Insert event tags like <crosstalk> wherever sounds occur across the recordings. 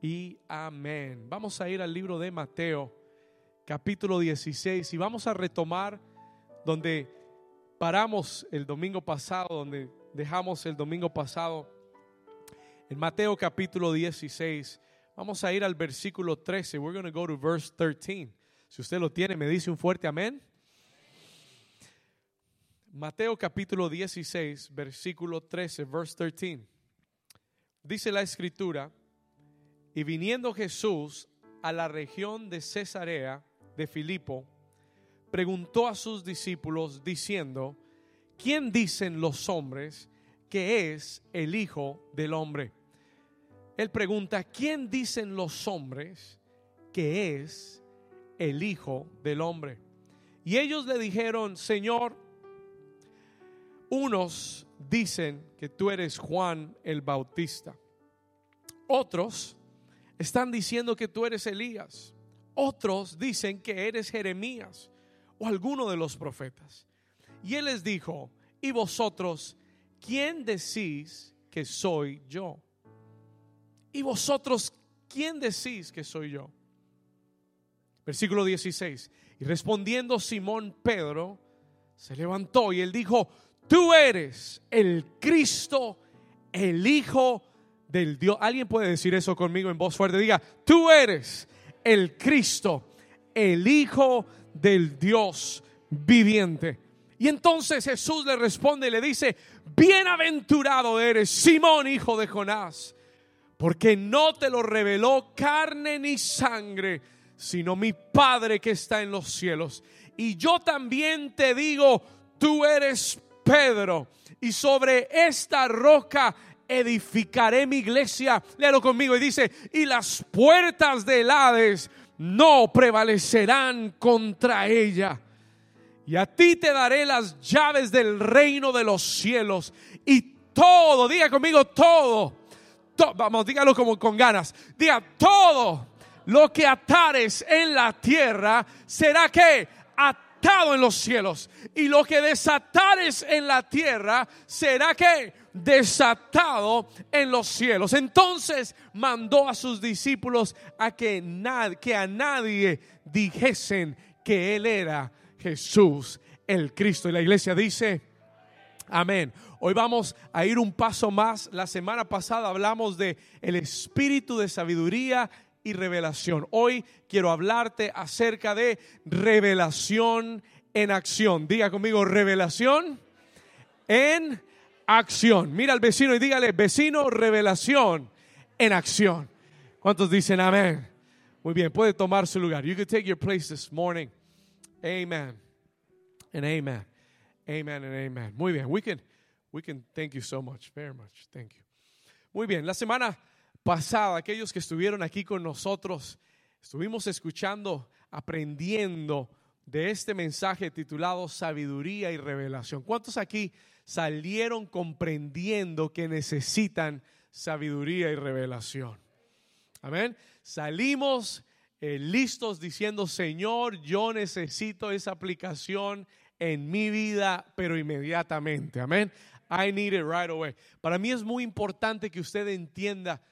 y amén. Vamos a ir al libro de Mateo, capítulo 16, y vamos a retomar donde paramos el domingo pasado, donde dejamos el domingo pasado, en Mateo capítulo 16. Vamos a ir al versículo 13. We're going to go to verse 13. Si usted lo tiene, me dice un fuerte amén. Mateo capítulo 16, versículo 13, verse 13. Dice la escritura, y viniendo Jesús a la región de Cesarea de Filipo, preguntó a sus discípulos diciendo, ¿quién dicen los hombres que es el Hijo del Hombre? Él pregunta, ¿quién dicen los hombres que es el Hijo del Hombre? Y ellos le dijeron, Señor, unos dicen que tú eres Juan el Bautista. Otros están diciendo que tú eres Elías. Otros dicen que eres Jeremías o alguno de los profetas. Y él les dijo, ¿y vosotros quién decís que soy yo? ¿Y vosotros quién decís que soy yo? Versículo 16. Y respondiendo Simón Pedro, se levantó y él dijo, tú eres el Cristo, el Hijo del Dios. ¿Alguien puede decir eso conmigo en voz fuerte? Diga, tú eres el Cristo, el Hijo del Dios viviente. Y entonces Jesús le responde y le dice, bienaventurado eres, Simón, hijo de Jonás, porque no te lo reveló carne ni sangre, sino mi Padre que está en los cielos. Y yo también te digo, tú eres Pedro, y sobre esta roca edificaré mi iglesia. Léalo conmigo y dice, y las puertas del Hades no prevalecerán contra ella. Y a ti te daré las llaves del reino de los cielos. Y todo, diga conmigo todo. vamos, dígalo como con ganas. Diga todo lo que atares en la tierra será que en los cielos. Y lo que desatares en la tierra será que desatado en los cielos. Entonces mandó a sus discípulos a que, que a nadie dijesen que él era Jesús el Cristo. Y la iglesia dice, amén. Hoy vamos a ir un paso más. La semana pasada hablamos de el espíritu de sabiduría revelación. Hoy quiero hablarte acerca de revelación en acción. Diga conmigo, revelación en acción. Mira al vecino y dígale, vecino, revelación en acción. ¿Cuántos dicen amén? Muy bien, puede tomar su lugar. You can take your place this morning. Amen. And amen. Amen and amen. Muy bien. We can, we can thank you so much. Very much. Thank you. Muy bien. La semana pasada, aquellos que estuvieron aquí con nosotros, estuvimos escuchando, aprendiendo de este mensaje titulado Sabiduría y Revelación. ¿Cuántos aquí salieron comprendiendo que necesitan sabiduría y revelación? Amén. Salimos eh, listos diciendo, Señor, yo necesito esa aplicación en mi vida, pero inmediatamente. Amén. I need it right away. Para mí es muy importante que usted entienda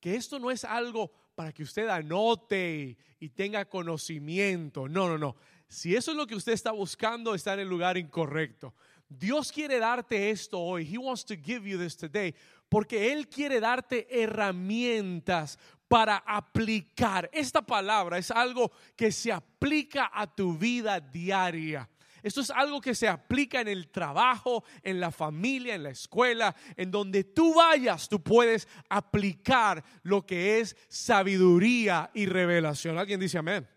que esto no es algo para que usted anote y, tenga conocimiento. No, no, no. Si eso es lo que usted está buscando, está en el lugar incorrecto. Dios quiere darte esto hoy. He wants to give you this today. Porque Él quiere darte herramientas para aplicar. Esta palabra es algo que se aplica a tu vida diaria. Esto es algo que se aplica en el trabajo, en la familia, en la escuela, en donde tú vayas, tú puedes aplicar lo que es sabiduría y revelación. ¿Alguien dice amén?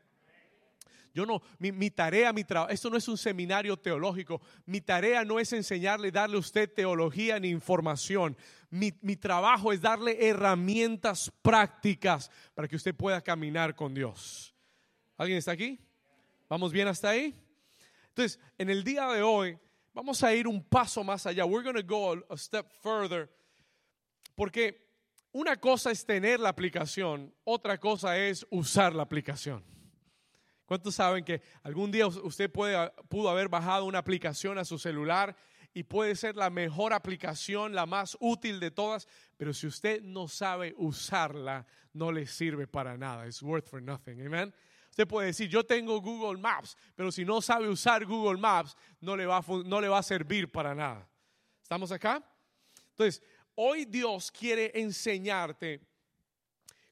Yo no, mi, tarea, mi trabajo, esto no es un seminario teológico. Mi tarea no es enseñarle, darle a usted teología ni información. Mi, mi trabajo es darle herramientas prácticas para que usted pueda caminar con Dios. ¿Alguien está aquí? ¿Vamos bien hasta ahí? Entonces, en el día de hoy vamos a ir un paso más allá. We're going to go a step further. Porque una cosa es tener la aplicación, otra cosa es usar la aplicación. ¿Cuántos saben que algún día usted puede, pudo haber bajado una aplicación a su celular y puede ser la mejor aplicación, la más útil de todas, pero si usted no sabe usarla, no le sirve para nada. It's worth for nothing. Amen. Puede decir, yo tengo Google Maps, pero si no sabe usar Google Maps, no le va no le va a servir para nada. ¿Estamos acá? Entonces, hoy Dios quiere enseñarte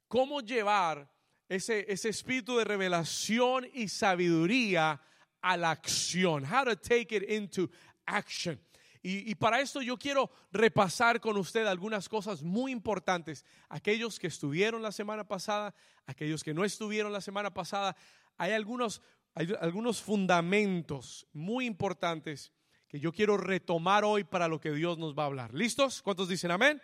cómo llevar ese, ese espíritu de revelación y sabiduría a la acción. How to take it into action. Y, y, para esto yo quiero repasar con usted algunas cosas muy importantes. Aquellos que estuvieron la semana pasada, aquellos que no estuvieron la semana pasada, hay algunos, hay algunos fundamentos muy importantes que yo quiero retomar hoy para lo que Dios nos va a hablar. ¿Listos? ¿Cuántos dicen amén?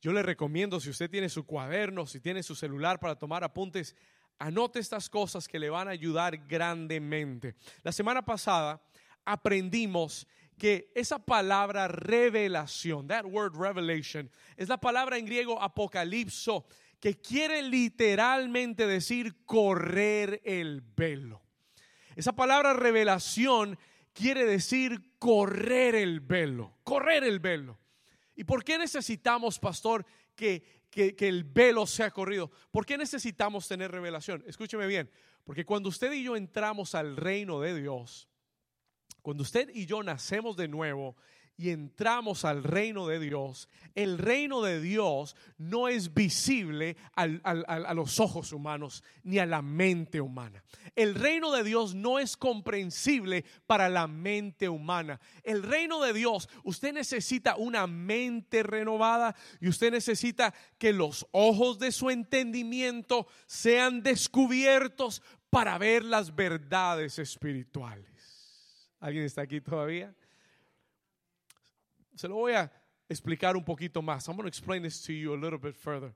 Yo le recomiendo, si usted tiene su cuaderno, si tiene su celular para tomar apuntes, anote estas cosas que le van a ayudar grandemente. La semana pasada aprendimos que esa palabra revelación, that word revelation, es la palabra en griego apocalipso, que quiere literalmente decir correr el velo. Esa palabra revelación quiere decir correr el velo, correr el velo. ¿Y por qué necesitamos, pastor, que, que, el velo sea corrido? ¿Por qué necesitamos tener revelación? Escúcheme bien, porque cuando usted y yo entramos al reino de Dios, cuando usted y yo nacemos de nuevo y entramos al reino de Dios, el reino de Dios no es visible a los ojos humanos ni a la mente humana. El reino de Dios no es comprensible para la mente humana. El reino de Dios, usted necesita una mente renovada y usted necesita que los ojos de su entendimiento sean descubiertos para ver las verdades espirituales. ¿Alguien está aquí todavía? Se lo voy a explicar un poquito más. I'm going to explain this to you a little bit further.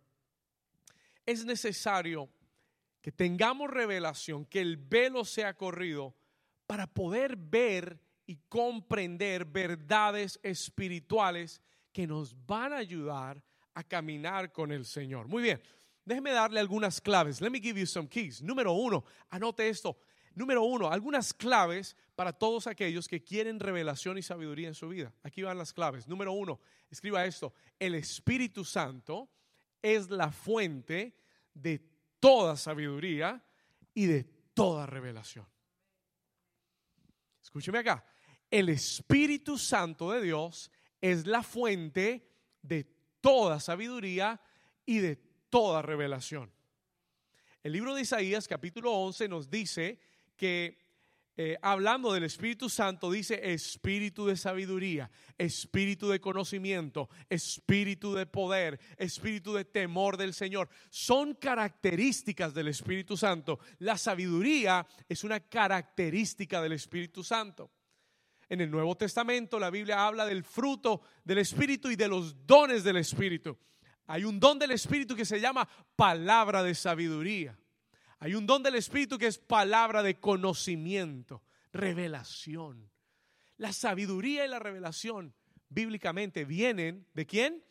Es necesario que tengamos revelación, que el velo sea corrido para poder ver y comprender verdades espirituales que nos van a ayudar a caminar con el Señor. Muy bien, déjeme darle algunas claves. Let me give you some keys. Número uno, anote esto. Número uno, algunas claves para todos aquellos que quieren revelación y sabiduría en su vida. Aquí van las claves. Número uno, escriba esto. El Espíritu Santo es la fuente de toda sabiduría y de toda revelación. Escúcheme acá. El Espíritu Santo de Dios es la fuente de toda sabiduría y de toda revelación. El libro de Isaías capítulo 11 nos dice que eh, hablando del Espíritu Santo dice espíritu de sabiduría, espíritu de conocimiento, espíritu de poder, espíritu de temor del Señor. Son características del Espíritu Santo. La sabiduría es una característica del Espíritu Santo. En el Nuevo Testamento la Biblia habla del fruto del Espíritu y de los dones del Espíritu. Hay un don del Espíritu que se llama palabra de sabiduría. Hay un don del Espíritu que es palabra de conocimiento, revelación. La sabiduría y la revelación bíblicamente vienen de quién?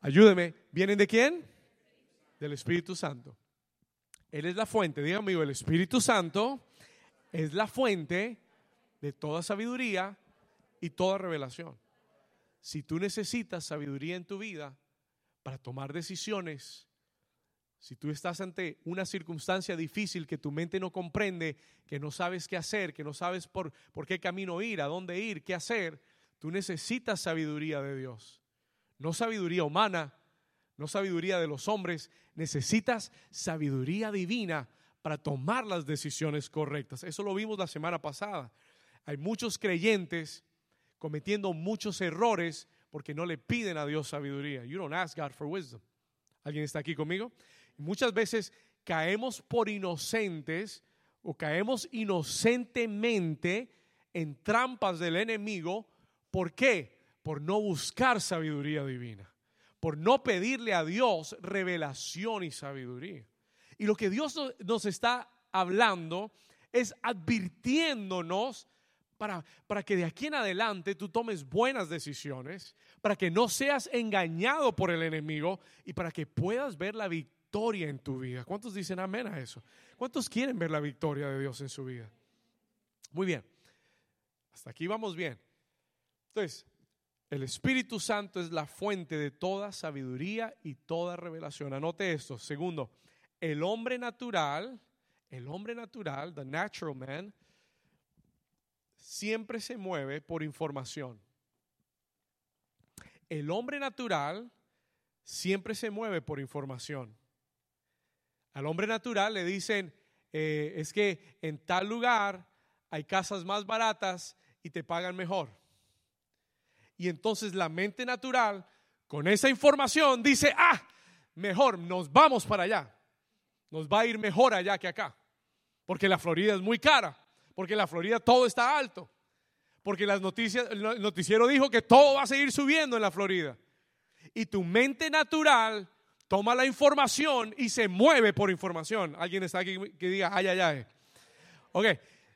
Ayúdeme, ¿vienen de quién? Del Espíritu Santo. Él es la fuente, diga amigo, el Espíritu Santo es la fuente de toda sabiduría y toda revelación. Si tú necesitas sabiduría en tu vida para tomar decisiones, si tú estás ante una circunstancia difícil que tu mente no comprende, que no sabes qué hacer, que no sabes por, por qué camino ir, a dónde ir, qué hacer, tú necesitas sabiduría de Dios. No sabiduría humana, no sabiduría de los hombres, necesitas sabiduría divina para tomar las decisiones correctas. Eso lo vimos la semana pasada. Hay muchos creyentes cometiendo muchos errores porque no le piden a Dios sabiduría. You don't ask God for wisdom. ¿Alguien está aquí conmigo? Muchas veces caemos por inocentes o caemos inocentemente en trampas del enemigo. ¿Por qué? Por no buscar sabiduría divina, por no pedirle a Dios revelación y sabiduría. Y lo que Dios nos está hablando es advirtiéndonos para, para, que de aquí en adelante tú tomes buenas decisiones, para que no seas engañado por el enemigo y para que puedas ver la victoria victoria en tu vida. ¿Cuántos dicen amén a eso? ¿Cuántos quieren ver la victoria de Dios en su vida? Muy bien. Hasta aquí vamos bien. Entonces, el Espíritu Santo es la fuente de toda sabiduría y toda revelación. Anote esto. Segundo, el hombre natural, el hombre natural, the natural man, siempre se mueve por información. El hombre natural siempre se mueve por información. Al hombre natural le dicen, eh, es que en tal lugar hay casas más baratas y te pagan mejor. Y entonces la mente natural, con esa información, dice, ah, mejor, nos vamos para allá. Nos va a ir mejor allá que acá. Porque la Florida es muy cara. Porque en la Florida todo está alto. Porque las noticias, el noticiero dijo que todo va a seguir subiendo en la Florida. Y tu mente natural toma la información y se mueve por información. Alguien está aquí que diga, ay, ay, ay. Ok,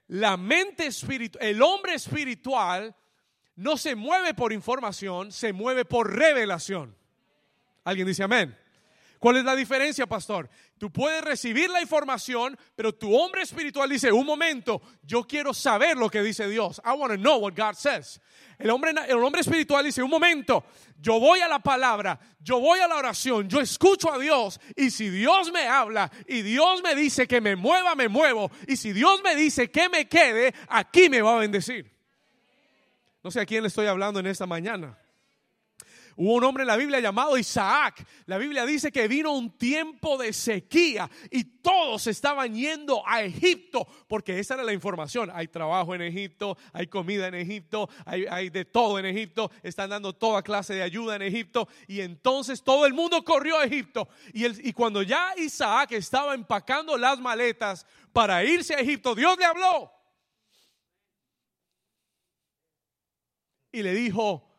la mente espiritual, el hombre espiritual no se mueve por información, se mueve por revelación. Alguien dice amén. ¿Cuál es la diferencia, pastor? Tú puedes recibir la información, pero tu hombre espiritual dice, un momento, yo quiero saber lo que dice Dios. I want to know what God says. El hombre, el hombre espiritual dice, un momento, yo voy a la palabra, yo voy a la oración, yo escucho a Dios y si Dios me habla y Dios me dice que me mueva, me muevo. Y si Dios me dice que me quede, aquí me va a bendecir. No sé a quién le estoy hablando en esta mañana. Hubo un hombre en la Biblia llamado Isaac. La Biblia dice que vino un tiempo de sequía y todos estaban yendo a Egipto porque esa era la información. Hay trabajo en Egipto, hay comida en Egipto, hay, de todo en Egipto. Están dando toda clase de ayuda en Egipto y entonces todo el mundo corrió a Egipto. Y, y cuando ya Isaac estaba empacando las maletas para irse a Egipto, Dios le habló. Y le dijo,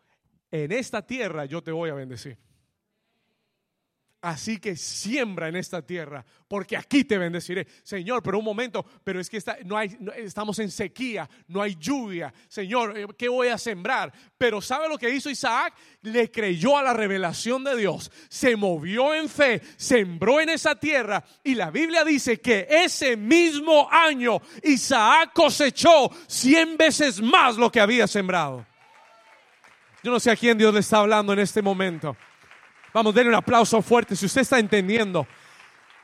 en esta tierra yo te voy a bendecir. Así que siembra en esta tierra, porque aquí te bendeciré. Señor, pero un momento, pero es que no hay, estamos en sequía, no hay lluvia. Señor, eh, ¿qué voy a sembrar? Pero ¿sabe lo que hizo Isaac? Le creyó a la revelación de Dios, se movió en fe, sembró en esa tierra y la Biblia dice que ese mismo año Isaac cosechó cien veces más lo que había sembrado. Yo no sé a quién Dios le está hablando en este momento. Vamos, denle un aplauso fuerte si usted está entendiendo.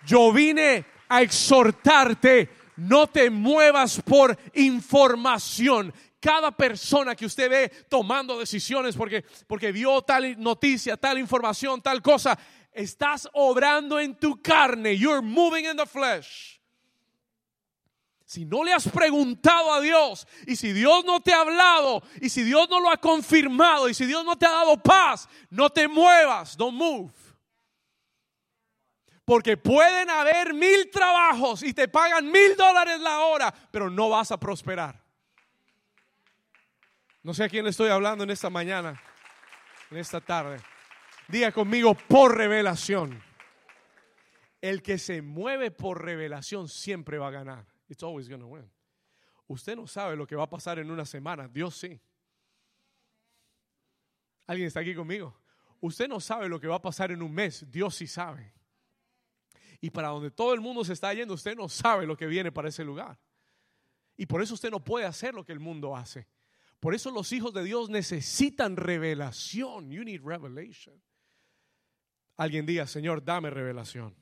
Yo vine a exhortarte, no te muevas por información. Cada persona que usted ve tomando decisiones porque, porque vio tal noticia, tal información, tal cosa, estás obrando en tu carne. You're moving in the flesh. Si no le has preguntado a Dios y si Dios no te ha hablado y si Dios no lo ha confirmado y si Dios no te ha dado paz, no te muevas, don't move. Porque pueden haber mil trabajos y te pagan mil dólares la hora, pero no vas a prosperar. No sé a quién le estoy hablando en esta mañana, en esta tarde. Diga conmigo por revelación. El que se mueve por revelación siempre va a ganar. It's always going to win. Usted no sabe lo que va a pasar en una semana, Dios sí. ¿Alguien está aquí conmigo? Usted no sabe lo que va a pasar en un mes, Dios sí sabe. Y para donde todo el mundo se está yendo, usted no sabe lo que viene para ese lugar. Y por eso usted no puede hacer lo que el mundo hace. Por eso los hijos de Dios necesitan revelación. You need revelation. Alguien diga, Señor, dame revelación.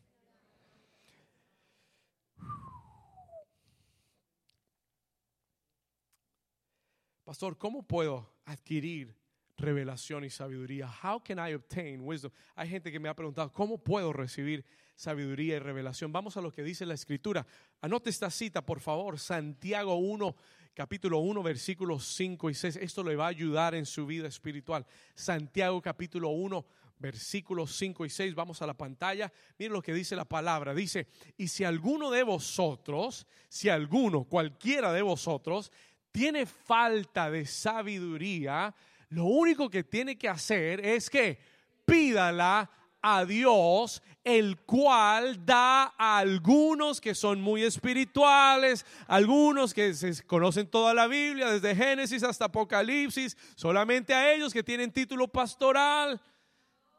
Pastor, ¿cómo puedo adquirir revelación y sabiduría? How can I obtain wisdom? Hay gente que me ha preguntado, ¿cómo puedo recibir sabiduría y revelación? Vamos a lo que dice la escritura. Anote esta cita, por favor, Santiago 1, capítulo 1, versículos 5 y 6. Esto le va a ayudar en su vida espiritual. Santiago capítulo 1, versículos 5 y 6. Vamos a la pantalla. Miren lo que dice la palabra. Dice, y si alguno de vosotros, si alguno, cualquiera de vosotros, tiene falta de sabiduría, lo único que tiene que hacer es que pídala a Dios, el cual da a algunos que son muy espirituales, algunos que se conocen toda la Biblia, desde Génesis hasta Apocalipsis, solamente a ellos que tienen título pastoral.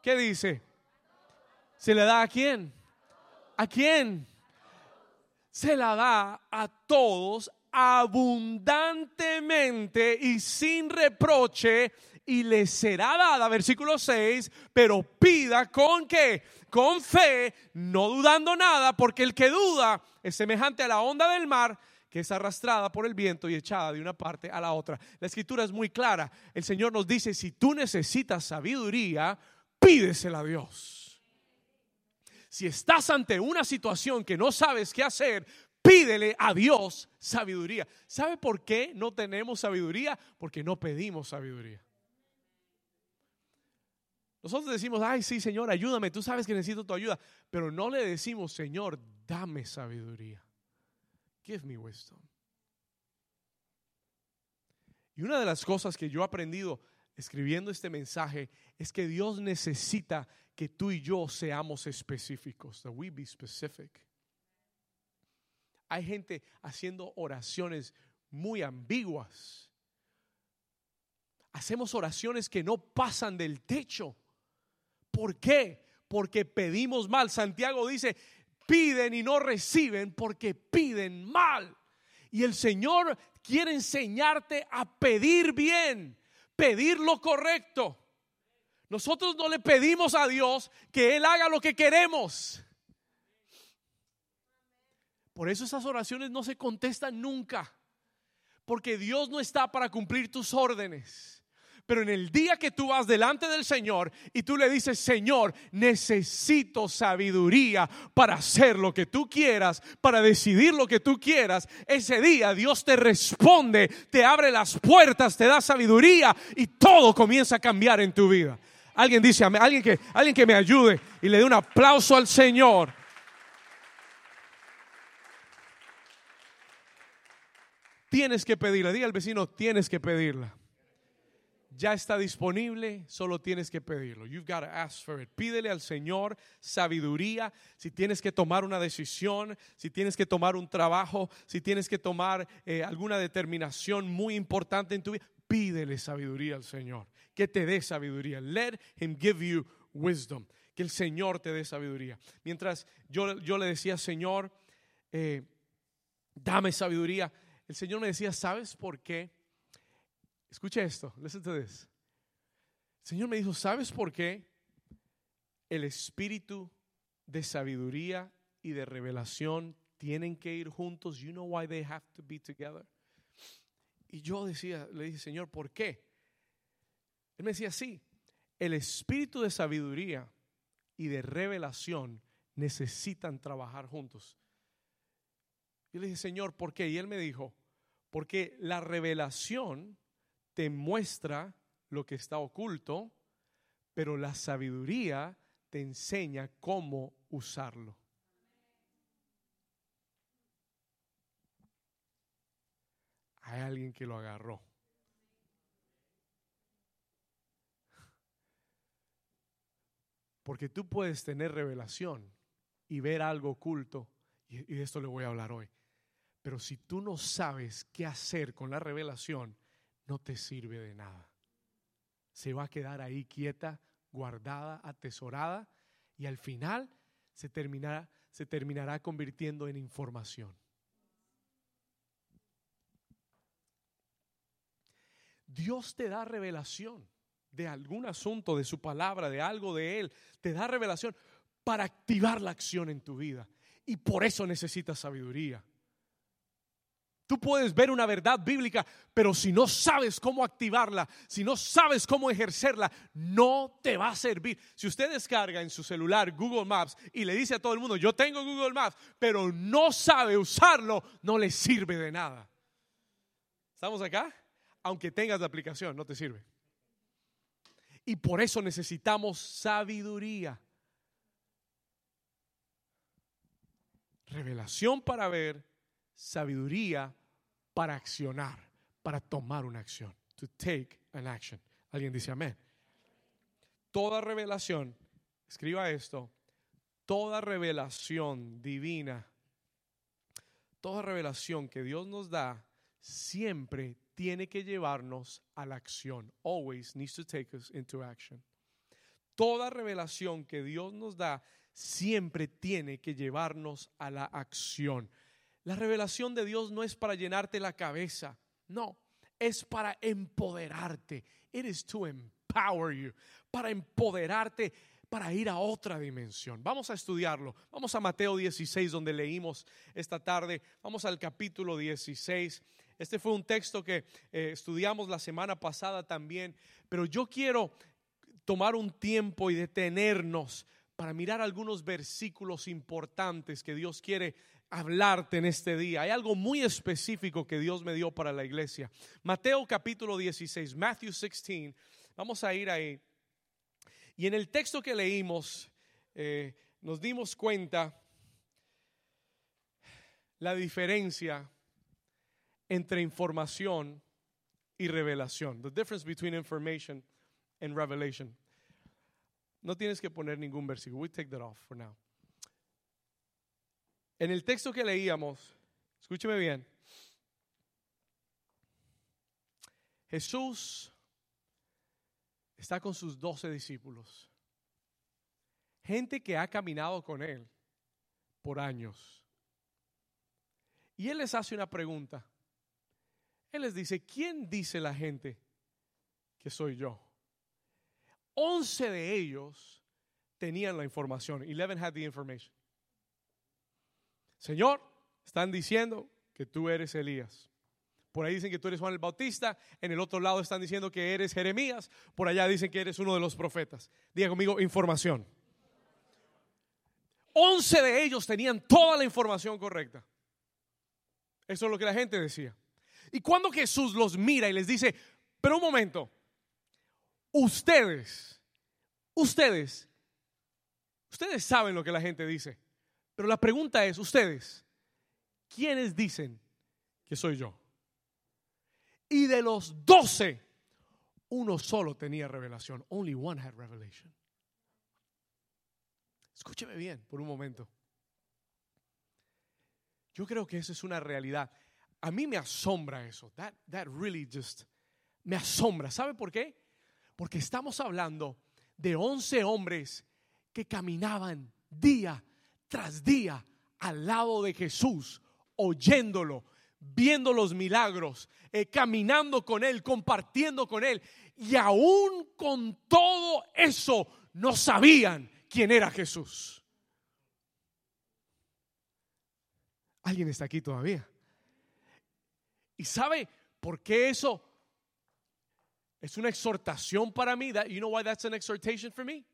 ¿Qué dice? ¿Se le da a quién? ¿A quién? Se la da a todos abundantemente y sin reproche y le será dada, versículo 6, pero pida con qué? Con fe, no dudando nada, porque el que duda es semejante a la onda del mar que es arrastrada por el viento y echada de una parte a la otra. La escritura es muy clara. El Señor nos dice, si tú necesitas sabiduría, pídesela a Dios. Si estás ante una situación que no sabes qué hacer, pídele a Dios sabiduría. ¿Sabe por qué no tenemos sabiduría? Porque no pedimos sabiduría. Nosotros decimos, ay, sí, Señor, ayúdame, tú sabes que necesito tu ayuda, pero no le decimos, Señor, dame sabiduría. Give me wisdom. Y una de las cosas que yo he aprendido escribiendo este mensaje es que Dios necesita que tú y yo seamos específicos, that we be specific. Hay gente haciendo oraciones muy ambiguas. Hacemos oraciones que no pasan del techo. ¿Por qué? Porque pedimos mal. Santiago dice, piden y no reciben porque piden mal. Y el Señor quiere enseñarte a pedir bien, pedir lo correcto. Nosotros no le pedimos a Dios que Él haga lo que queremos. Por eso esas oraciones no se contestan nunca. Porque Dios no está para cumplir tus órdenes. Pero en el día que tú vas delante del Señor y tú le dices, Señor, necesito sabiduría para hacer lo que tú quieras, para decidir lo que tú quieras, ese día Dios te responde, te abre las puertas, te da sabiduría y todo comienza a cambiar en tu vida. Alguien dice, alguien que, alguien que me ayude y le dé un aplauso al Señor. Tienes que pedirla, diga al vecino, tienes que pedirla ya está disponible, solo tienes que pedirlo. You've got to ask for it. Pídele al Señor sabiduría. Si tienes que tomar una decisión, si tienes que tomar un trabajo, si tienes que tomar eh, alguna determinación muy importante en tu vida, pídele sabiduría al Señor. Que te dé sabiduría. Let Him give you wisdom. Que el Señor te dé sabiduría. Mientras yo, yo le decía, Señor, eh, dame sabiduría. El Señor me decía, ¿sabes por qué? Escucha esto, listen to this. El Señor me dijo, ¿sabes por qué el espíritu de sabiduría y de revelación tienen que ir juntos? You know why they have to be together. Y yo decía, le dije, Señor, ¿por qué? Él me decía, sí, el espíritu de sabiduría y de revelación necesitan trabajar juntos. Yo le dije, Señor, ¿por qué? Y él me dijo, porque la revelación te muestra lo que está oculto, pero la sabiduría te enseña cómo usarlo. Hay alguien que lo agarró. Porque tú puedes tener revelación y ver algo oculto, y de esto le voy a hablar hoy. Pero si tú no sabes qué hacer con la revelación, no te sirve de nada. Se va a quedar ahí quieta, guardada, atesorada y al final se terminará, se terminará convirtiendo en información. Dios te da revelación de algún asunto, de su palabra, de algo de Él. Te da revelación para activar la acción en tu vida. Y por eso necesitas sabiduría. Tú puedes ver una verdad bíblica, pero si no sabes cómo activarla, si no sabes cómo ejercerla, no te va a servir. Si usted descarga en su celular Google Maps y le dice a todo el mundo, yo tengo Google Maps, pero no sabe usarlo, no le sirve de nada. ¿Estamos acá? Aunque tengas la aplicación, no te sirve. Y por eso necesitamos sabiduría. Revelación para ver, sabiduría para accionar, para tomar una acción. To take an action. Alguien dice amén. Toda revelación, escriba esto, toda revelación divina, toda revelación que Dios nos da, siempre tiene que llevarnos a la acción. Always needs to take us into action. Toda revelación que Dios nos da siempre tiene que llevarnos a la acción. La revelación de Dios no es para llenarte la cabeza, no, es para empoderarte. It is to empower you, para empoderarte para ir a otra dimensión. Vamos a estudiarlo. Vamos a Mateo 16, donde leímos esta tarde. Vamos al capítulo 16. Este fue un texto que eh, estudiamos la semana pasada también, pero yo quiero tomar un tiempo y detenernos para mirar algunos versículos importantes que Dios quiere hablarte en este día. Hay algo muy específico que Dios me dio para la iglesia. Mateo capítulo 16, Matthew 16. Vamos a ir ahí. Y en el texto que leímos, eh, nos dimos cuenta la diferencia entre información y revelación. The difference between information and revelation. No tienes que poner ningún versículo. We take that off for now. En el texto que leíamos, escúcheme bien. Jesús está con sus doce discípulos. Gente que ha caminado con Él por años. Y Él les hace una pregunta. Él les dice, ¿quién dice la gente que soy yo? Once de ellos tenían la información. Eleven had the information. Señor, están diciendo que tú eres Elías. Por ahí dicen que tú eres Juan el Bautista, en el otro lado están diciendo que eres Jeremías, por allá dicen que eres uno de los profetas. Diga conmigo, información. Once de ellos tenían toda la información correcta. Eso es lo que la gente decía. Y cuando Jesús los mira y les dice, pero un momento, ustedes, ustedes, ustedes saben lo que la gente dice, pero la pregunta es, ustedes, ¿quiénes dicen que soy yo? Y de los doce, uno solo tenía revelación. Only one had revelation. Escúcheme bien por un momento. Yo creo que eso es una realidad. A mí me asombra eso. That, that really just me asombra. ¿Sabe por qué? Porque estamos hablando de once hombres que caminaban día tras día al lado de Jesús, oyéndolo, viendo los milagros, eh, caminando con Él, compartiendo con Él. Y aún con todo eso no sabían quién era Jesús. ¿Alguien está aquí todavía? ¿Y sabe por qué eso es una exhortación para mí? You know why that's an exhortation for me?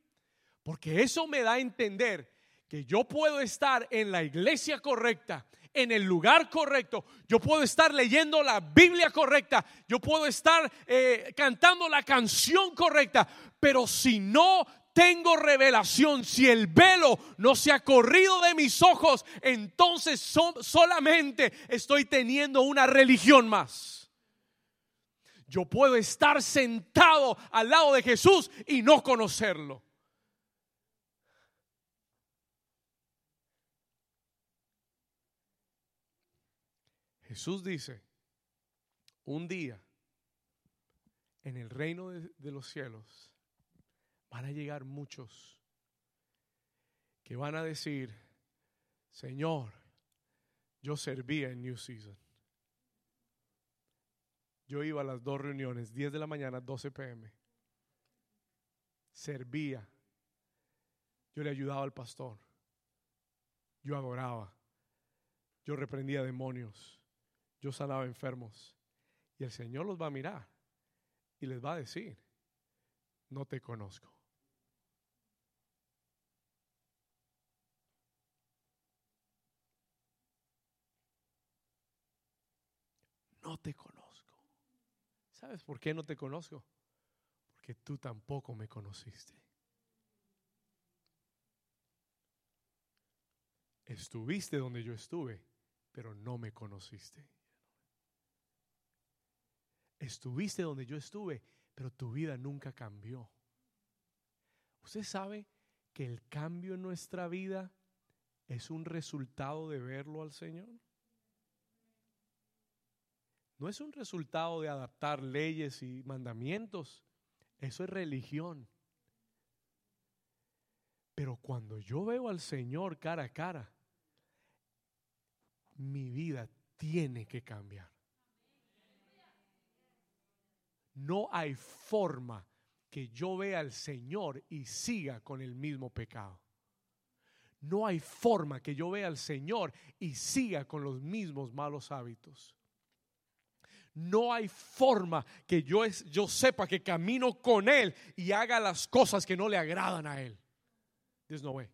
Porque eso me da a entender yo puedo estar en la iglesia correcta, en el lugar correcto, yo puedo estar leyendo la Biblia correcta, yo puedo estar eh, cantando la canción correcta, pero si no tengo revelación, si el velo no se ha corrido de mis ojos, entonces solamente estoy teniendo una religión más. Yo puedo estar sentado al lado de Jesús y no conocerlo. Jesús dice, un día en el reino de, los cielos van a llegar muchos que van a decir, Señor, yo servía en New Season. Yo iba a las dos reuniones, 10 de la mañana, 12 pm. Servía. Yo le ayudaba al pastor. Yo adoraba. Yo reprendía demonios yo sanaba enfermos. Y el Señor los va a mirar y les va a decir, no te conozco. No te conozco. ¿Sabes por qué no te conozco? Porque tú tampoco me conociste. Estuviste donde yo estuve, pero no me conociste. Estuviste donde yo estuve, pero tu vida nunca cambió. ¿Usted sabe que el cambio en nuestra vida es un resultado de verlo al Señor? No es un resultado de adaptar leyes y mandamientos. Eso es religión. Pero cuando yo veo al Señor cara a cara, mi vida tiene que cambiar. No hay forma que yo vea al Señor y siga con el mismo pecado. No hay forma que yo vea al Señor y siga con los mismos malos hábitos. No hay forma que yo, es, yo sepa que camino con Él y haga las cosas que no le agradan a Él. There's no way.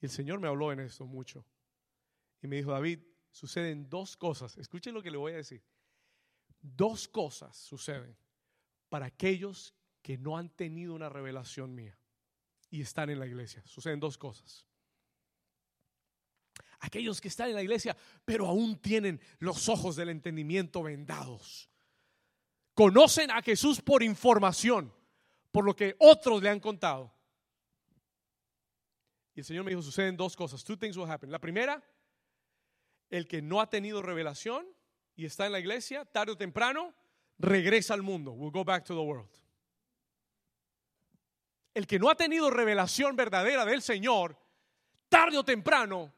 Y el Señor me habló en esto mucho. Y me dijo, David, suceden dos cosas. Escuchen lo que le voy a decir. Dos cosas suceden para aquellos que no han tenido una revelación mía y están en la iglesia. Suceden dos cosas. Aquellos que están en la iglesia, pero aún tienen los ojos del entendimiento vendados. Conocen a Jesús por información, por lo que otros le han contado. Y el Señor me dijo, suceden dos cosas. Two things will happen. La primera, el que no ha tenido revelación y está en la iglesia, tarde o temprano, regresa al mundo. We'll go back to the world. El que no ha tenido revelación verdadera del Señor, tarde o temprano,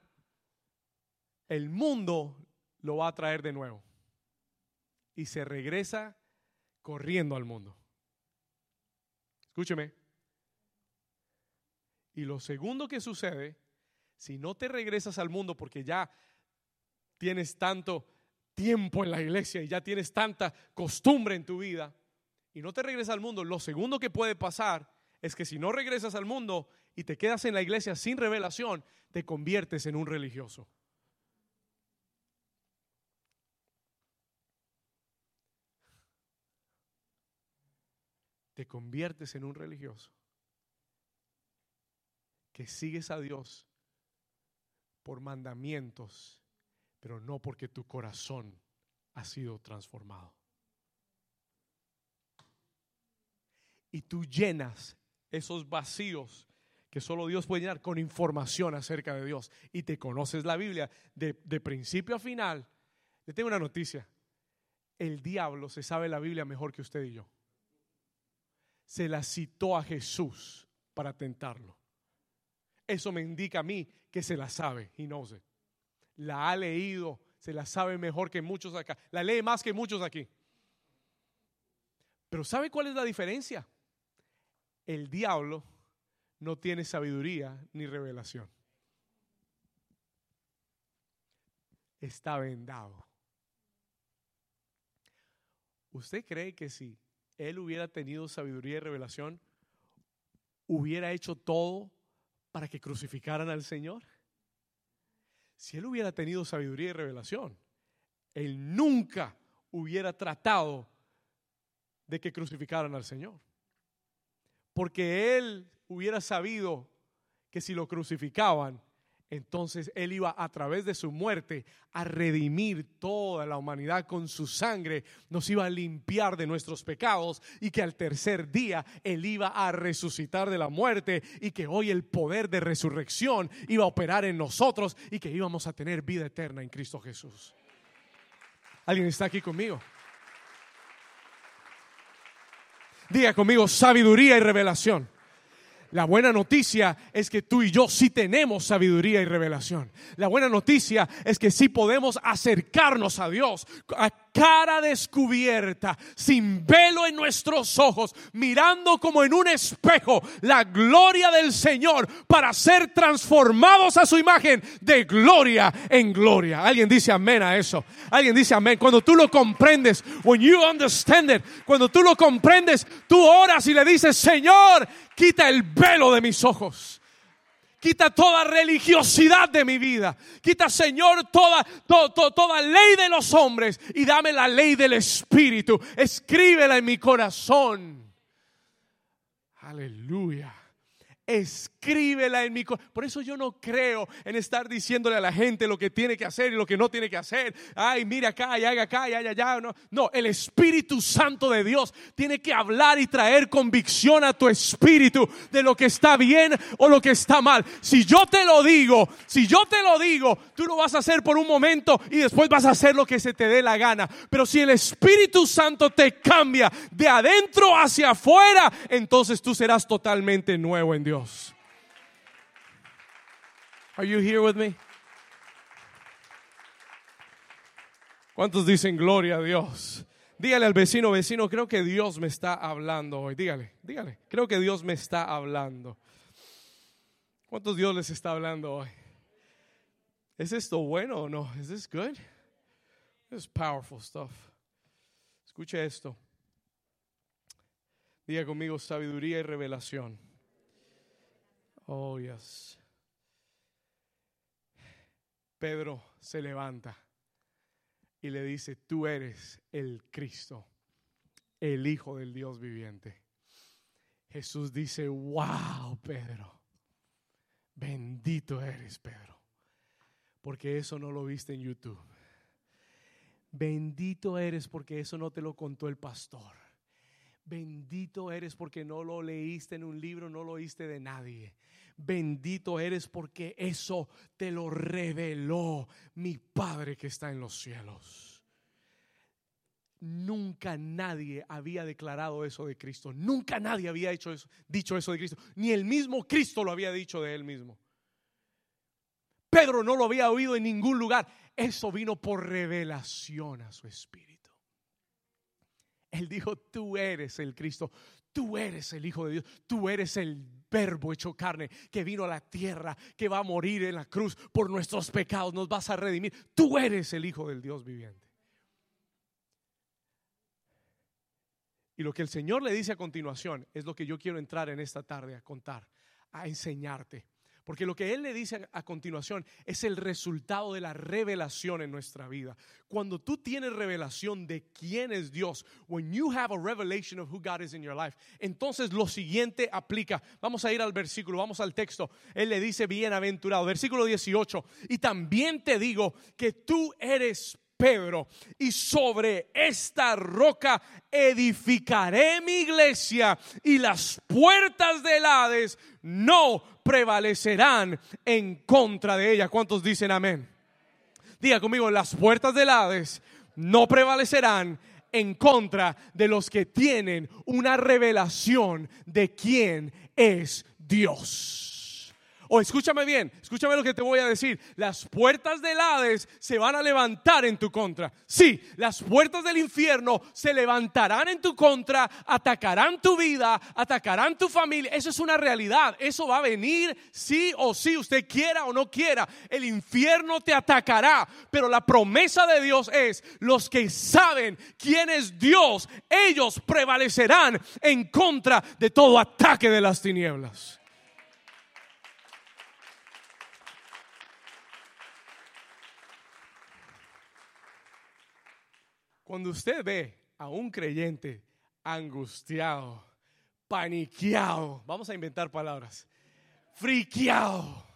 el mundo lo va a traer de nuevo. Y se regresa corriendo al mundo. Escúcheme. Y lo segundo que sucede, si no te regresas al mundo porque ya tienes tanto tiempo en la iglesia y ya tienes tanta costumbre en tu vida y no te regresas al mundo, lo segundo que puede pasar es que si no regresas al mundo y te quedas en la iglesia sin revelación, te conviertes en un religioso. Te conviertes en un religioso que sigues a Dios por mandamientos pero no porque tu corazón ha sido transformado. Y tú llenas esos vacíos que solo Dios puede llenar con información acerca de Dios. Y te conoces la Biblia de, principio a final. Le tengo una noticia. El diablo se sabe la Biblia mejor que usted y yo. Se la citó a Jesús para tentarlo. Eso me indica a mí que se la sabe. y no sé la ha leído, se la sabe mejor que muchos acá, la lee más que muchos aquí. Pero ¿sabe cuál es la diferencia? El diablo no tiene sabiduría ni revelación. Está vendado. ¿Usted cree que si él hubiera tenido sabiduría y revelación, hubiera hecho todo para que crucificaran al Señor? Si él hubiera tenido sabiduría y revelación, él nunca hubiera tratado de que crucificaran al Señor. Porque él hubiera sabido que si lo crucificaban, entonces Él iba a través de su muerte a redimir toda la humanidad con su sangre, nos iba a limpiar de nuestros pecados y que al tercer día Él iba a resucitar de la muerte y que hoy el poder de resurrección iba a operar en nosotros y que íbamos a tener vida eterna en Cristo Jesús. ¿Alguien está aquí conmigo? Diga conmigo sabiduría y revelación. La buena noticia es que tú y yo sí tenemos sabiduría y revelación. La buena noticia es que sí podemos acercarnos a Dios a cara descubierta, sin velo en nuestros ojos, mirando como en un espejo la gloria del Señor para ser transformados a su imagen de gloria en gloria. Alguien dice amén a eso. Alguien dice amén. Cuando tú lo comprendes, when you understand it, cuando tú lo comprendes, tú oras y le dices, Señor, quita el velo de mis ojos. Quita toda religiosidad de mi vida. Quita, Señor, toda, toda ley de los hombres y dame la ley del Espíritu. Escríbela en mi corazón. Aleluya escríbela en mi corazón. Por eso yo no creo en estar diciéndole a la gente lo que tiene que hacer y lo que no tiene que hacer. Ay, mira acá y haga acá y allá, allá. No, no, el Espíritu Santo de Dios tiene que hablar y traer convicción a tu espíritu de lo que está bien o lo que está mal. Si yo te lo digo, si yo te lo digo, tú lo vas a hacer por un momento y después vas a hacer lo que se te dé la gana. Pero si el Espíritu Santo te cambia de adentro hacia afuera, entonces tú serás totalmente nuevo en Dios. Are you here with me? ¿Cuántos dicen gloria a Dios? Dígale al vecino, vecino, creo que Dios me está hablando hoy. Dígale, dígale, creo que Dios me está hablando. ¿Cuántos Dios les está hablando hoy? ¿Es esto bueno o no? ¿Es this good? This is powerful stuff. Escuche esto. Diga conmigo sabiduría y revelación. Oh, yes. Pedro se levanta y le dice, tú eres el Cristo, el Hijo del Dios viviente. Jesús dice, wow, Pedro, bendito eres, Pedro, porque eso no lo viste en YouTube. Bendito eres porque eso no te lo contó el pastor. Bendito eres porque no lo leíste en un libro, no lo oíste de nadie. Bendito eres porque eso te lo reveló mi Padre que está en los cielos. Nunca nadie había declarado eso de Cristo. Nunca nadie había dicho eso de Cristo. Ni el mismo Cristo lo había dicho de él mismo. Pedro no lo había oído en ningún lugar. Eso vino por revelación a su espíritu. Él dijo, tú eres el Cristo, tú eres el Hijo de Dios, tú eres el verbo hecho carne que vino a la tierra, que va a morir en la cruz por nuestros pecados, nos vas a redimir. Tú eres el Hijo del Dios viviente. Y lo que el Señor le dice a continuación es lo que yo quiero entrar en esta tarde a contar, a enseñarte. Porque lo que Él le dice a continuación es el resultado de la revelación en nuestra vida. Cuando tú tienes revelación de quién es Dios, when you have a revelation of who God is in your life, entonces lo siguiente aplica. Vamos a ir al versículo, vamos al texto. Él le dice bienaventurado, versículo 18. Y también te digo que tú eres Pedro, y sobre esta roca edificaré mi iglesia y las puertas del Hades no prevalecerán en contra de ella. ¿Cuántos dicen amén? Diga conmigo, las puertas del Hades no prevalecerán en contra de los que tienen una revelación de quién es Dios. O escúchame bien, escúchame lo que te voy a decir. Las puertas del Hades se van a levantar en tu contra. Sí, las puertas del infierno se levantarán en tu contra, atacarán tu vida, atacarán tu familia. Eso es una realidad. Eso va a venir sí o sí, usted quiera o no quiera. El infierno te atacará. Pero la promesa de Dios es, los que saben quién es Dios, ellos prevalecerán en contra de todo ataque de las tinieblas. Cuando usted ve a un creyente angustiado, paniqueado, vamos a inventar palabras, friqueado,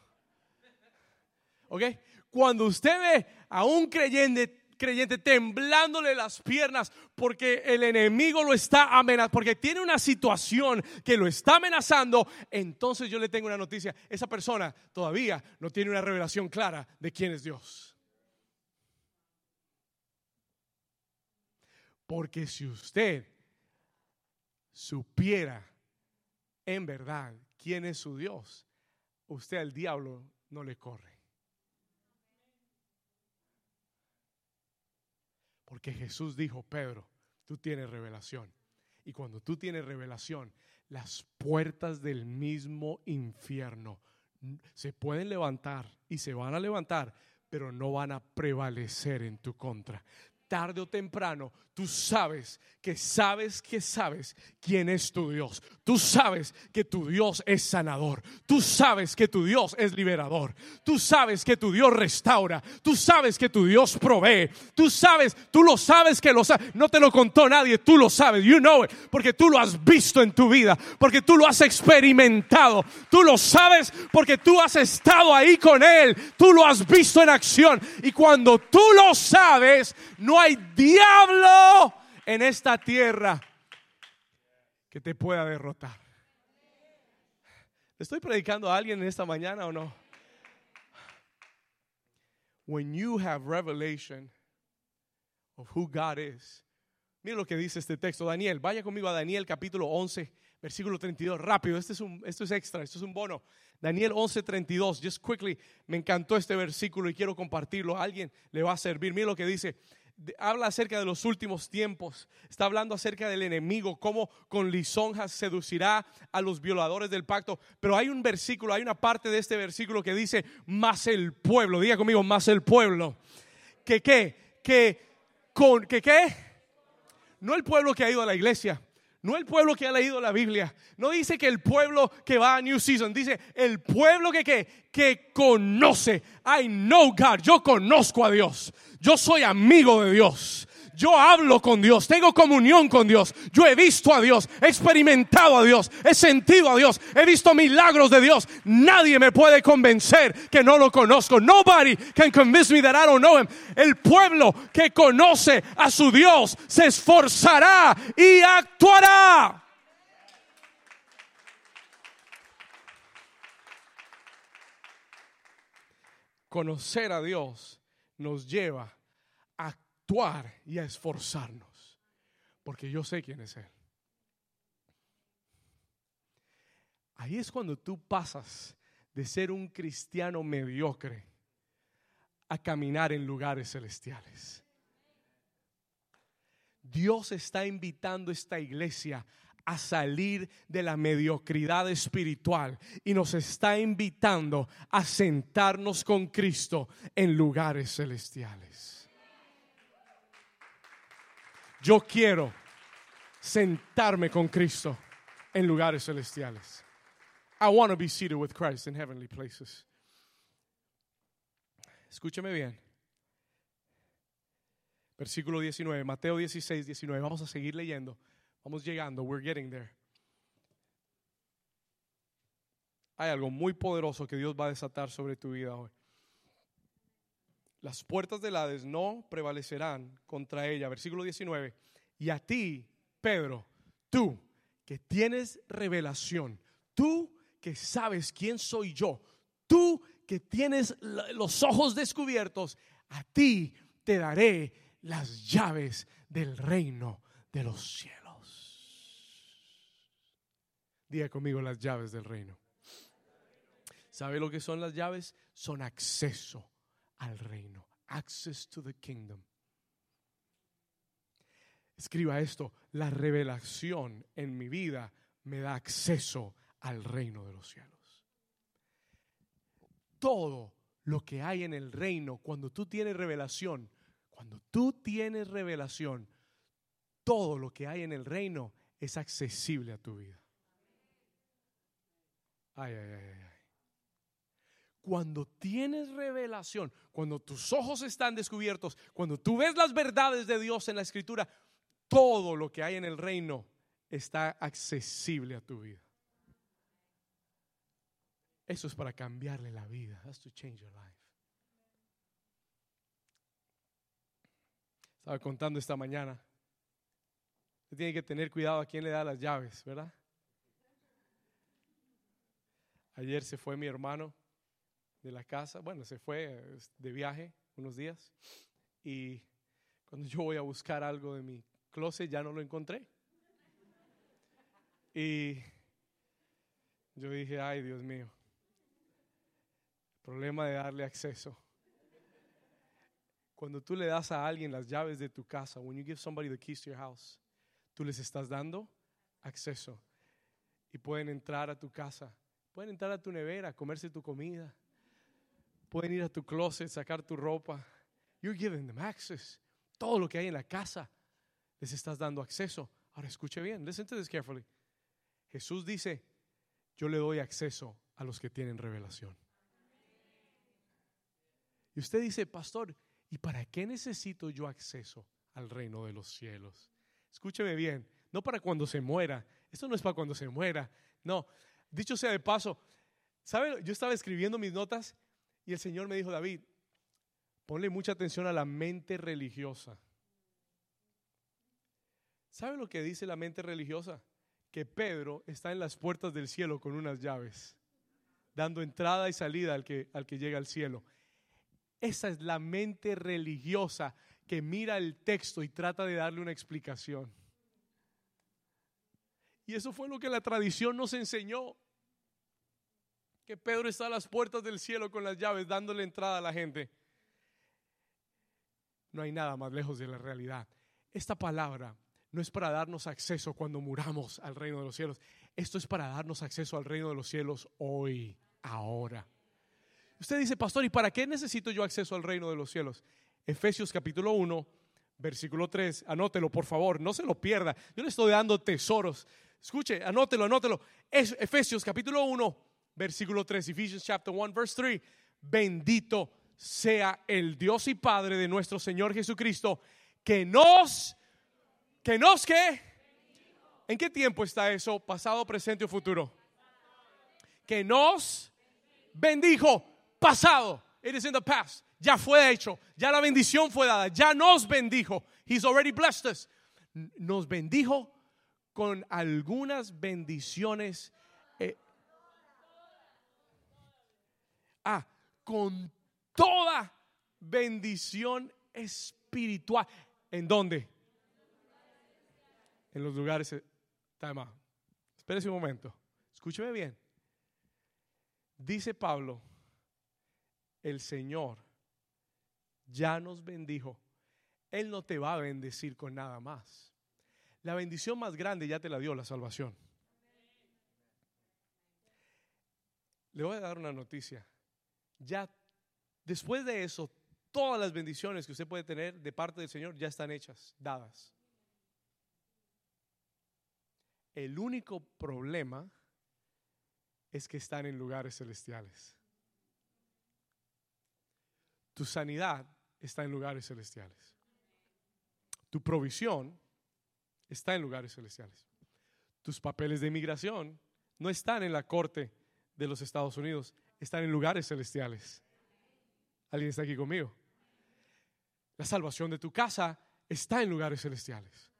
¿ok? Cuando usted ve a un creyente, creyente temblándole las piernas porque el enemigo lo está amenazando, porque tiene una situación que lo está amenazando, entonces yo le tengo una noticia, esa persona todavía no tiene una revelación clara de quién es Dios. Porque si usted supiera en verdad quién es su Dios, usted al diablo no le corre. Porque Jesús dijo, Pedro, tú tienes revelación. Y cuando tú tienes revelación, las puertas del mismo infierno se pueden levantar y se van a levantar, pero no van a prevalecer en tu contra tarde o temprano, tú sabes que sabes que sabes quién es tu Dios. Tú sabes que tu Dios es sanador. Tú sabes que tu Dios es liberador. Tú sabes que tu Dios restaura. Tú sabes que tu Dios provee. Tú sabes, tú lo sabes que lo sabes. No te lo contó nadie, tú lo sabes. You know it. Porque tú lo has visto en tu vida. Porque tú lo has experimentado. Tú lo sabes porque tú has estado ahí con Él. Tú lo has visto en acción. Y cuando tú lo sabes, no hay diablo en esta tierra que te pueda derrotar. ¿Estoy predicando a alguien en esta mañana o no? When you have revelation of who God is. Mira lo que dice este texto. Daniel, vaya conmigo a Daniel capítulo 11, Versículo 32, rápido, este es un, esto es extra, esto es un bono. Daniel 11, 32, just quickly, me encantó este versículo y quiero compartirlo. Alguien le va a servir. Mira lo que dice. Habla acerca de los últimos tiempos. Está hablando acerca del enemigo, cómo con lisonjas seducirá a los violadores del pacto. Pero hay un versículo, hay una parte de este versículo que dice, más el pueblo. Diga conmigo, más el pueblo. ¿Que qué? Que con, que qué? No el pueblo que ha ido a la iglesia no el pueblo que ha leído la Biblia. No dice que el pueblo que va a New Season. Dice el pueblo que, que, que conoce. I know God. Yo conozco a Dios. Yo soy amigo de Dios. Yo hablo con Dios, tengo comunión con Dios. Yo he visto a Dios, he experimentado a Dios, he sentido a Dios, he visto milagros de Dios. Nadie me puede convencer que no lo conozco. Nobody can convince me that I don't know him. El pueblo que conoce a su Dios se esforzará y actuará. Conocer a Dios nos lleva y a esforzarnos, porque yo sé quién es Él. Ahí es cuando tú pasas de ser un cristiano mediocre a caminar en lugares celestiales. Dios está invitando a esta iglesia a salir de la mediocridad espiritual y nos está invitando a sentarnos con Cristo en lugares celestiales. Yo quiero sentarme con Cristo en lugares celestiales. I want to be seated with Christ in heavenly places. Escúcheme bien. Versículo 19, Mateo 16, 19. Vamos a seguir leyendo. Vamos llegando. We're getting there. Hay algo muy poderoso que Dios va a desatar sobre tu vida hoy las puertas del Hades no prevalecerán contra ella. Versículo 19. Y a ti, Pedro, tú que tienes revelación, tú que sabes quién soy yo, tú que tienes los ojos descubiertos, a ti te daré las llaves del reino de los cielos. Diga conmigo las llaves del reino. ¿Sabe lo que son las llaves? Son acceso al reino. Access to the kingdom. Escriba esto, la revelación en mi vida me da acceso al reino de los cielos. Todo lo que hay en el reino, cuando tú tienes revelación, cuando tú tienes revelación, todo lo que hay en el reino es accesible a tu vida. Ay, ay, ay, ay. Cuando tienes revelación, cuando tus ojos están descubiertos, cuando tú ves las verdades de Dios en la escritura, todo lo que hay en el reino está accesible a tu vida. Eso es para cambiarle la vida. That's to change your life. Estaba contando esta mañana. Usted tiene que tener cuidado a quién le da las llaves, ¿verdad? Ayer se fue mi hermano de la casa. Bueno, se fue de viaje unos días y cuando yo voy a buscar algo de mi closet ya no lo encontré. Y yo dije, ay Dios mío, problema de darle acceso. Cuando tú le das a alguien las llaves de tu casa, when you give somebody the keys to your house, tú les estás dando acceso y pueden entrar a tu casa, pueden entrar a tu nevera, comerse tu comida, Pueden ir a tu closet, sacar tu ropa. You're giving them access. Todo lo que hay en la casa les estás dando acceso. Ahora escuche bien, listen to this carefully. Jesús dice, yo le doy acceso a los que tienen revelación. Y usted dice, pastor, ¿y para qué necesito yo acceso al reino de los cielos? Escúcheme bien, no para cuando se muera. Esto no es para cuando se muera. No, dicho sea de paso, ¿sabe? Yo estaba escribiendo mis notas y el Señor me dijo, David, ponle mucha atención a la mente religiosa. ¿Sabe lo que dice la mente religiosa? Que Pedro está en las puertas del cielo con unas llaves, dando entrada y salida al que, al que llega al cielo. Esa es la mente religiosa que mira el texto y trata de darle una explicación. Y eso fue lo que la tradición nos enseñó. Que Pedro está a las puertas del cielo con las llaves dándole entrada a la gente. No hay nada más lejos de la realidad. Esta palabra no es para darnos acceso cuando muramos al reino de los cielos. Esto es para darnos acceso al reino de los cielos hoy, ahora. Usted dice, pastor, ¿y para qué necesito yo acceso al reino de los cielos? Efesios capítulo 1, versículo 3. Anótelo, por favor, no se lo pierda. Yo le estoy dando tesoros. Escuche, anótelo, anótelo. Es Efesios capítulo 1, versículo 3. Ephesians chapter 1, verse 3. Bendito sea el Dios y Padre de nuestro Señor Jesucristo, que nos, que nos que, ¿en qué tiempo está eso? Pasado, presente o futuro. Que nos bendijo, pasado. It is in the past. Ya fue hecho, ya la bendición fue dada, ya nos bendijo. He's already blessed us. Nos bendijo con algunas bendiciones. Eh, ah, con toda bendición espiritual. ¿En dónde? En los lugares. Eh, time Espérese un momento. Escúcheme bien. Dice Pablo, el Señor ya nos bendijo. Él no te va a bendecir con nada más. La bendición más grande ya te la dio la salvación. Le voy a dar una noticia. Ya después de eso, todas las bendiciones que usted puede tener de parte del Señor ya están hechas, dadas. El único problema es que están en lugares celestiales. Tu sanidad está en lugares celestiales. Tu provisión está en lugares celestiales. Tus papeles de inmigración no están en la corte de los Estados Unidos, están en lugares celestiales. ¿Alguien está aquí conmigo? La salvación de tu casa está en lugares celestiales.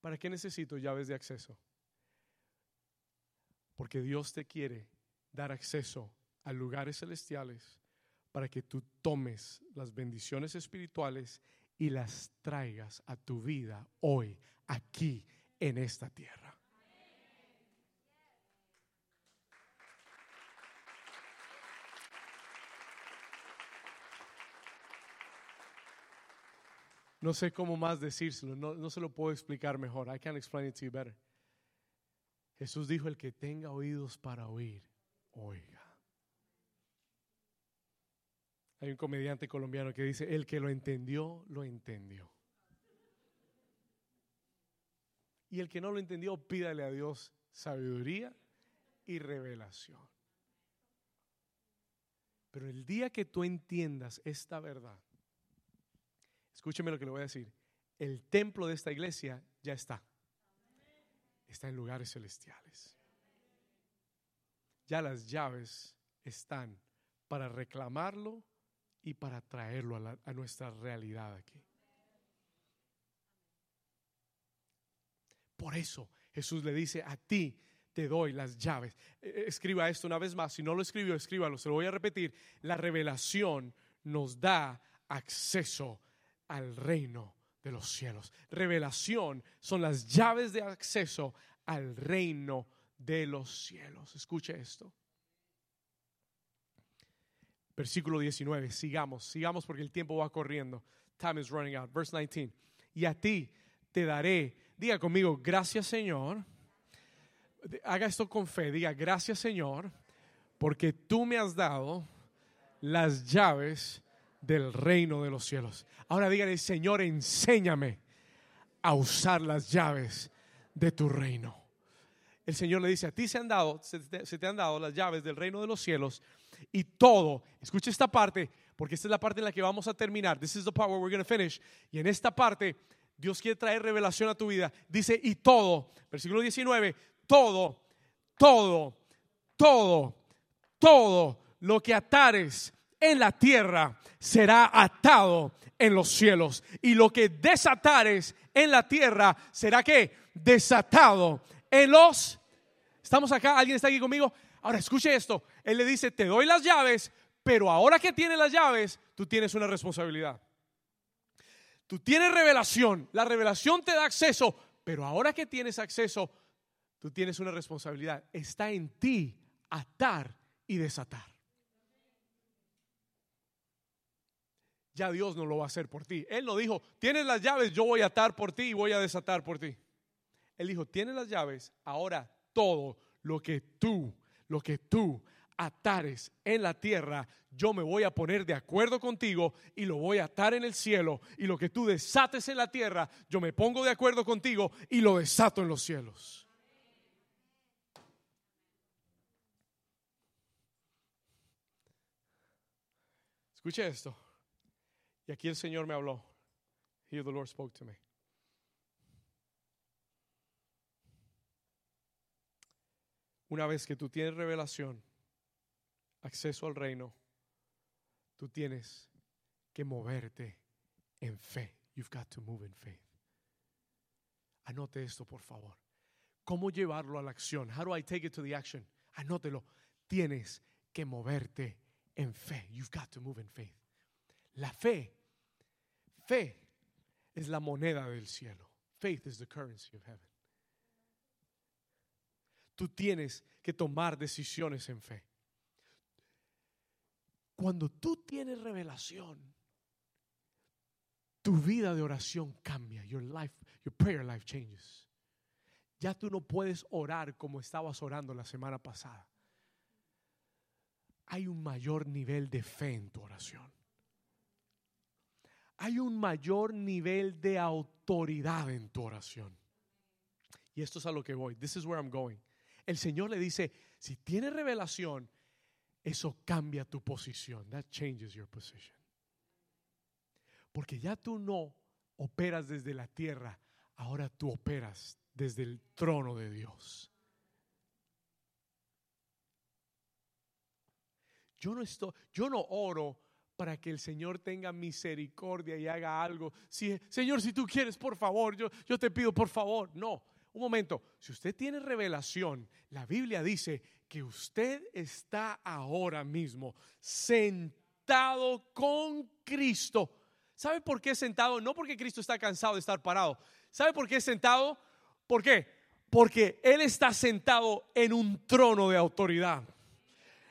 ¿Para qué necesito llaves de acceso? Porque Dios te quiere dar acceso a lugares celestiales para que tú tomes las bendiciones espirituales y las traigas a tu vida hoy, aquí, en esta tierra. No sé cómo más decírselo, no, no, se lo puedo explicar mejor. I can't explain it to you better. Jesús dijo, el que tenga oídos para oír, oiga. Hay un comediante colombiano que dice, el que lo entendió, lo entendió. Y el que no lo entendió, pídale a Dios sabiduría y revelación. Pero el día que tú entiendas esta verdad, escúcheme lo que le voy a decir, el templo de esta iglesia ya está. Está en lugares celestiales. Ya las llaves están para reclamarlo y para traerlo a, nuestra realidad aquí. Por eso Jesús le dice, a ti te doy las llaves. E, e, escriba esto una vez más, si no lo escribió, escríbalo, se lo voy a repetir. La revelación nos da acceso al reino de los cielos. Revelación son las llaves de acceso al reino de los cielos. Escuche esto. Versículo 19, sigamos, sigamos porque el tiempo va corriendo. Time is running out. Verse 19. Y a ti te daré, diga conmigo, gracias Señor. Haga esto con fe, diga, gracias Señor, porque tú me has dado las llaves del reino de los cielos. Ahora dígale, Señor, enséñame a usar las llaves de tu reino. El Señor le dice, a ti se han dado, se te han dado las llaves del reino de los cielos y todo, escucha esta parte, porque esta es la parte en la que vamos a terminar. This is the part where we're going to finish. Y en esta parte, Dios quiere traer revelación a tu vida. Dice, y todo, versículo 19, todo, todo, todo, todo lo que atares en la tierra será atado en los cielos. Y lo que desatares en la tierra será que desatado en los... ¿Estamos acá? ¿Alguien está aquí conmigo? Ahora escuche esto. Él le dice, te doy las llaves, pero ahora que tienes las llaves, tú tienes una responsabilidad. Tú tienes revelación. La revelación te da acceso, Pero ahora que tienes acceso, tú tienes una responsabilidad. Está en ti atar y desatar. Ya Dios no lo va a hacer por ti. Él no dijo, tienes las llaves, yo voy a atar por ti y voy a desatar por ti. Él dijo, tienes las llaves, ahora todo lo que tú, lo que tú atares en la tierra, yo me voy a poner de acuerdo contigo y lo voy a atar en el cielo. Y lo que tú desates en la tierra, yo me pongo de acuerdo contigo y lo desato en los cielos. Escuche esto. Y aquí el Señor me habló. Here the Lord spoke to me. Una vez que tú tienes revelación, acceso al reino, tú tienes que moverte en fe. You've got to move in faith. Anote esto, por favor. ¿Cómo llevarlo a la acción? How do I take it to the action? Anótelo. Tienes que moverte en fe. You've got to move in faith. La fe, fe es la moneda del cielo. Faith is the currency of heaven. Tú tienes que tomar decisiones en fe. Cuando tú tienes revelación, tu vida de oración cambia. Your life, your prayer life changes. Ya tú no puedes orar como estabas orando la semana pasada. Hay un mayor nivel de fe en tu oración. Hay un mayor nivel de autoridad en tu oración. Y esto es a lo que voy. This is where I'm going. El Señor le dice, si tienes revelación, eso cambia tu posición. That changes your position. Porque ya tú no operas desde la tierra, ahora tú operas desde el trono de Dios. Yo no estoy, yo no oro para que el Señor tenga misericordia y haga algo. Si, Señor, si tú quieres, por favor, yo, yo te pido, por favor. No, un momento. Si usted tiene revelación, la Biblia dice que usted está ahora mismo sentado con Cristo. ¿Sabe por qué sentado? No porque Cristo está cansado de estar parado. ¿Sabe por qué sentado? ¿Por qué? Porque Él está sentado en un trono de autoridad.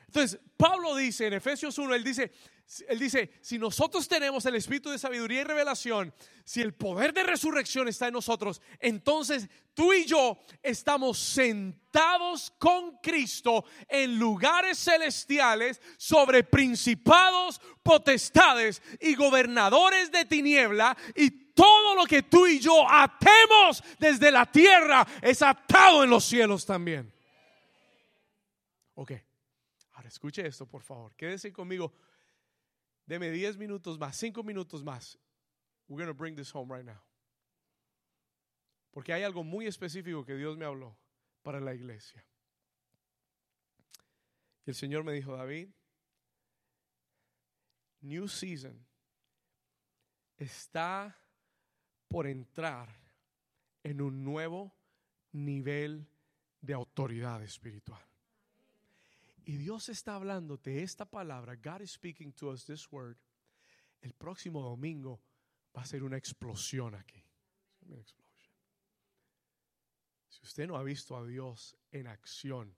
Entonces, Pablo dice en Efesios 1, él dice, él dice, si nosotros tenemos el espíritu de sabiduría y revelación, si el poder de resurrección está en nosotros, entonces tú y yo estamos sentados con Cristo en lugares celestiales sobre principados, potestades y gobernadores de tiniebla y todo lo que tú y yo atemos desde la tierra es atado en los cielos también. Ok, ahora escuche esto por favor, quédese conmigo Deme 10 minutos más, 5 minutos más. We're going to bring this home right now. Porque hay algo muy específico que Dios me habló para la iglesia. Y el Señor me dijo, David, New Season está por entrar en un nuevo nivel de autoridad espiritual. Y Dios está hablándote esta palabra. God is speaking to us this word. El próximo domingo va a ser una explosión aquí. Si usted no ha visto a Dios en acción,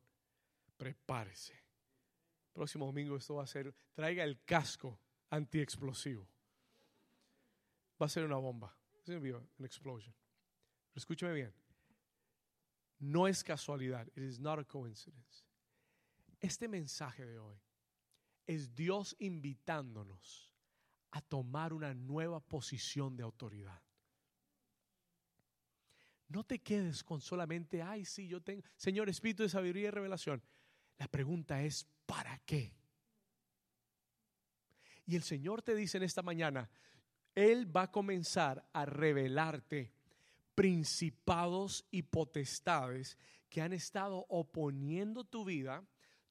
prepárese. El próximo domingo esto va a ser, traiga el casco antiexplosivo. Va a ser una bomba. Una explosión. Pero escúcheme bien. No es casualidad. It is not a coincidence. Este mensaje de hoy es Dios invitándonos a tomar una nueva posición de autoridad. No te quedes con solamente, ay, sí, yo tengo, Señor Espíritu de Sabiduría y Revelación. La pregunta es, ¿para qué? Y el Señor te dice en esta mañana, Él va a comenzar a revelarte principados y potestades que han estado oponiendo tu vida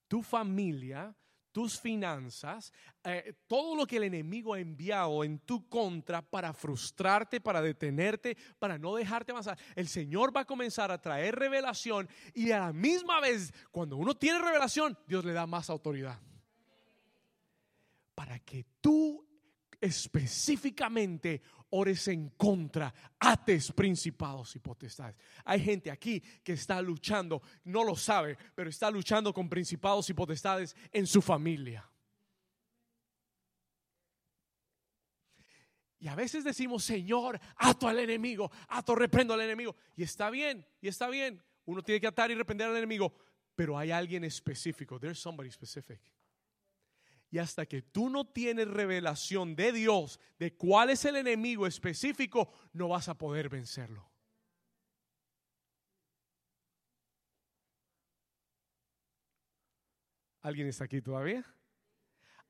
tu familia, tus finanzas, eh, todo lo que el enemigo ha enviado en tu contra para frustrarte, para detenerte, para no dejarte avanzar. El Señor va a comenzar a traer revelación y a la misma vez, cuando uno tiene revelación, Dios le da más autoridad. Para que tú específicamente ores en contra, ates principados y potestades. Hay gente aquí que está luchando, no lo sabe, pero está luchando con principados y potestades en su familia. Y a veces decimos, Señor, ato al enemigo, ato, reprendo al enemigo. Y está bien, y está bien. Uno tiene que atar y reprender al enemigo, pero hay alguien específico. There's somebody specific. Y hasta que tú no tienes revelación de Dios de cuál es el enemigo específico, no vas a poder vencerlo. ¿Alguien está aquí todavía?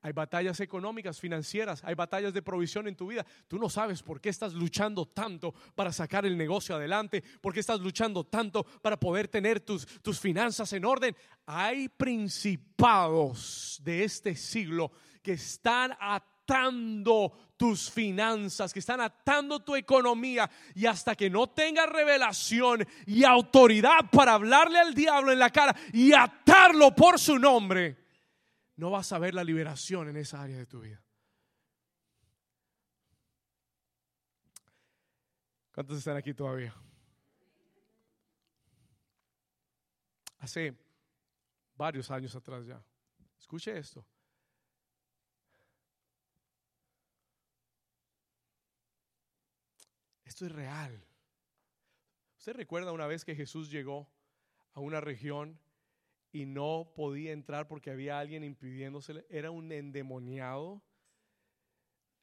Hay batallas económicas, financieras, hay batallas de provisión en tu vida. Tú no sabes por qué estás luchando tanto para sacar el negocio adelante, por qué estás luchando tanto para poder tener tus, tus finanzas en orden. Hay principados de este siglo que están atando tus finanzas, que están atando tu economía y hasta que no tengas revelación y autoridad para hablarle al diablo en la cara y atarlo por su nombre no vas a ver la liberación en esa área de tu vida. ¿Cuántos están aquí todavía? Hace varios años atrás ya. Escuche esto. Esto es real. ¿Usted recuerda una vez que Jesús llegó a una región y no podía entrar porque había alguien impidiéndosele. Era un endemoniado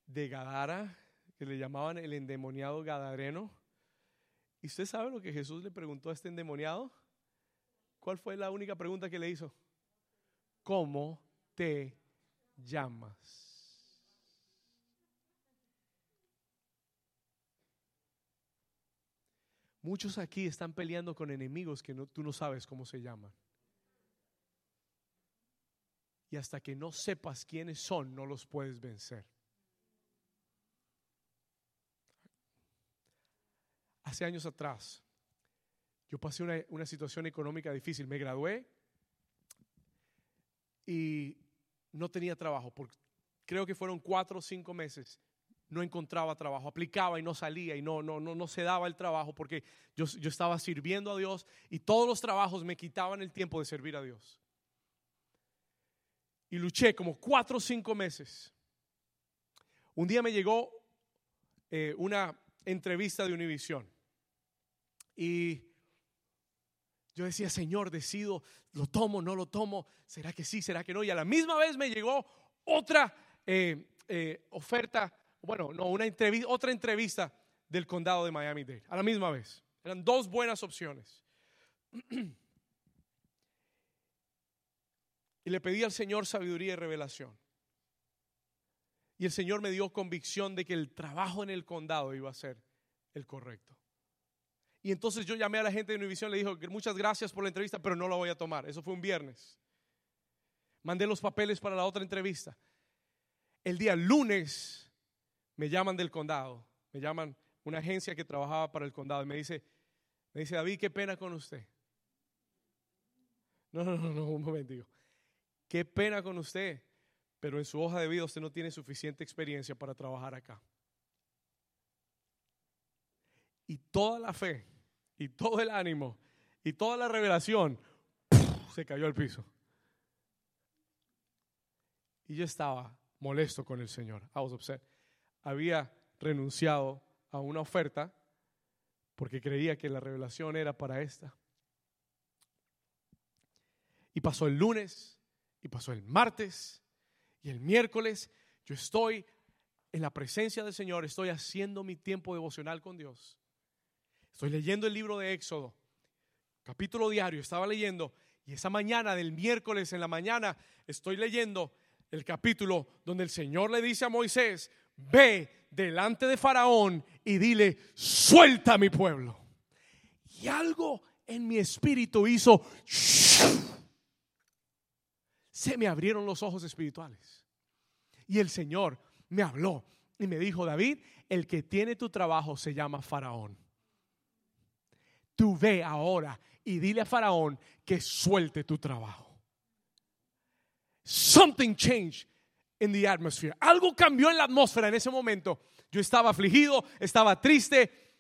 de Gadara, que le llamaban el endemoniado gadareno. ¿Y usted sabe lo que Jesús le preguntó a este endemoniado? ¿Cuál fue la única pregunta que le hizo? ¿Cómo te llamas? Muchos aquí están peleando con enemigos que no, tú no sabes cómo se llaman. Y hasta que no sepas quiénes son, no los puedes vencer. Hace años atrás, yo pasé una, situación económica difícil. Me gradué y no tenía trabajo. Creo que fueron cuatro o cinco meses. No encontraba trabajo, aplicaba y no salía y no, no, no, no se daba el trabajo porque yo, yo estaba sirviendo a Dios y todos los trabajos me quitaban el tiempo de servir a Dios y luché como cuatro o cinco meses. Un día me llegó eh, una entrevista de Univisión y yo decía, Señor, decido, lo tomo, no lo tomo, será que sí, será que no. Y a la misma vez me llegó otra eh, eh, oferta, bueno, no, una otra entrevista del condado de Miami-Dade, a la misma vez. Eran dos buenas opciones. <clears throat> Y le pedí al Señor sabiduría y revelación. Y el Señor me dio convicción de que el trabajo en el condado iba a ser el correcto. Y entonces yo llamé a la gente de Univisión, le dijo, muchas gracias por la entrevista, pero no la voy a tomar. Eso fue un viernes. Mandé los papeles para la otra entrevista. El día lunes me llaman del condado, me llaman una agencia que trabajaba para el condado y me dice, me dice, David, qué pena con usted. No, no, no, no, un momento. Qué pena con usted, pero en su hoja de vida usted no tiene suficiente experiencia para trabajar acá. Y toda la fe, y todo el ánimo, y toda la revelación se cayó al piso. Y yo estaba molesto con el Señor. Había renunciado a una oferta porque creía que la revelación era para esta. Y pasó el lunes, y pasó el martes y el miércoles. Yo estoy en la presencia del Señor, estoy haciendo mi tiempo devocional con Dios. Estoy leyendo el libro de Éxodo, capítulo diario, estaba leyendo y esa mañana del miércoles en la mañana estoy leyendo el capítulo donde el Señor le dice a Moisés, ve delante de Faraón y dile, suelta a mi pueblo. Y algo en mi espíritu hizo se me abrieron los ojos espirituales. Y el Señor me habló y me dijo, David, el que tiene tu trabajo se llama Faraón. Tú ve ahora y dile a Faraón que suelte tu trabajo. Something changed in the atmosphere. Algo cambió en la atmósfera en ese momento. Yo estaba afligido, estaba triste,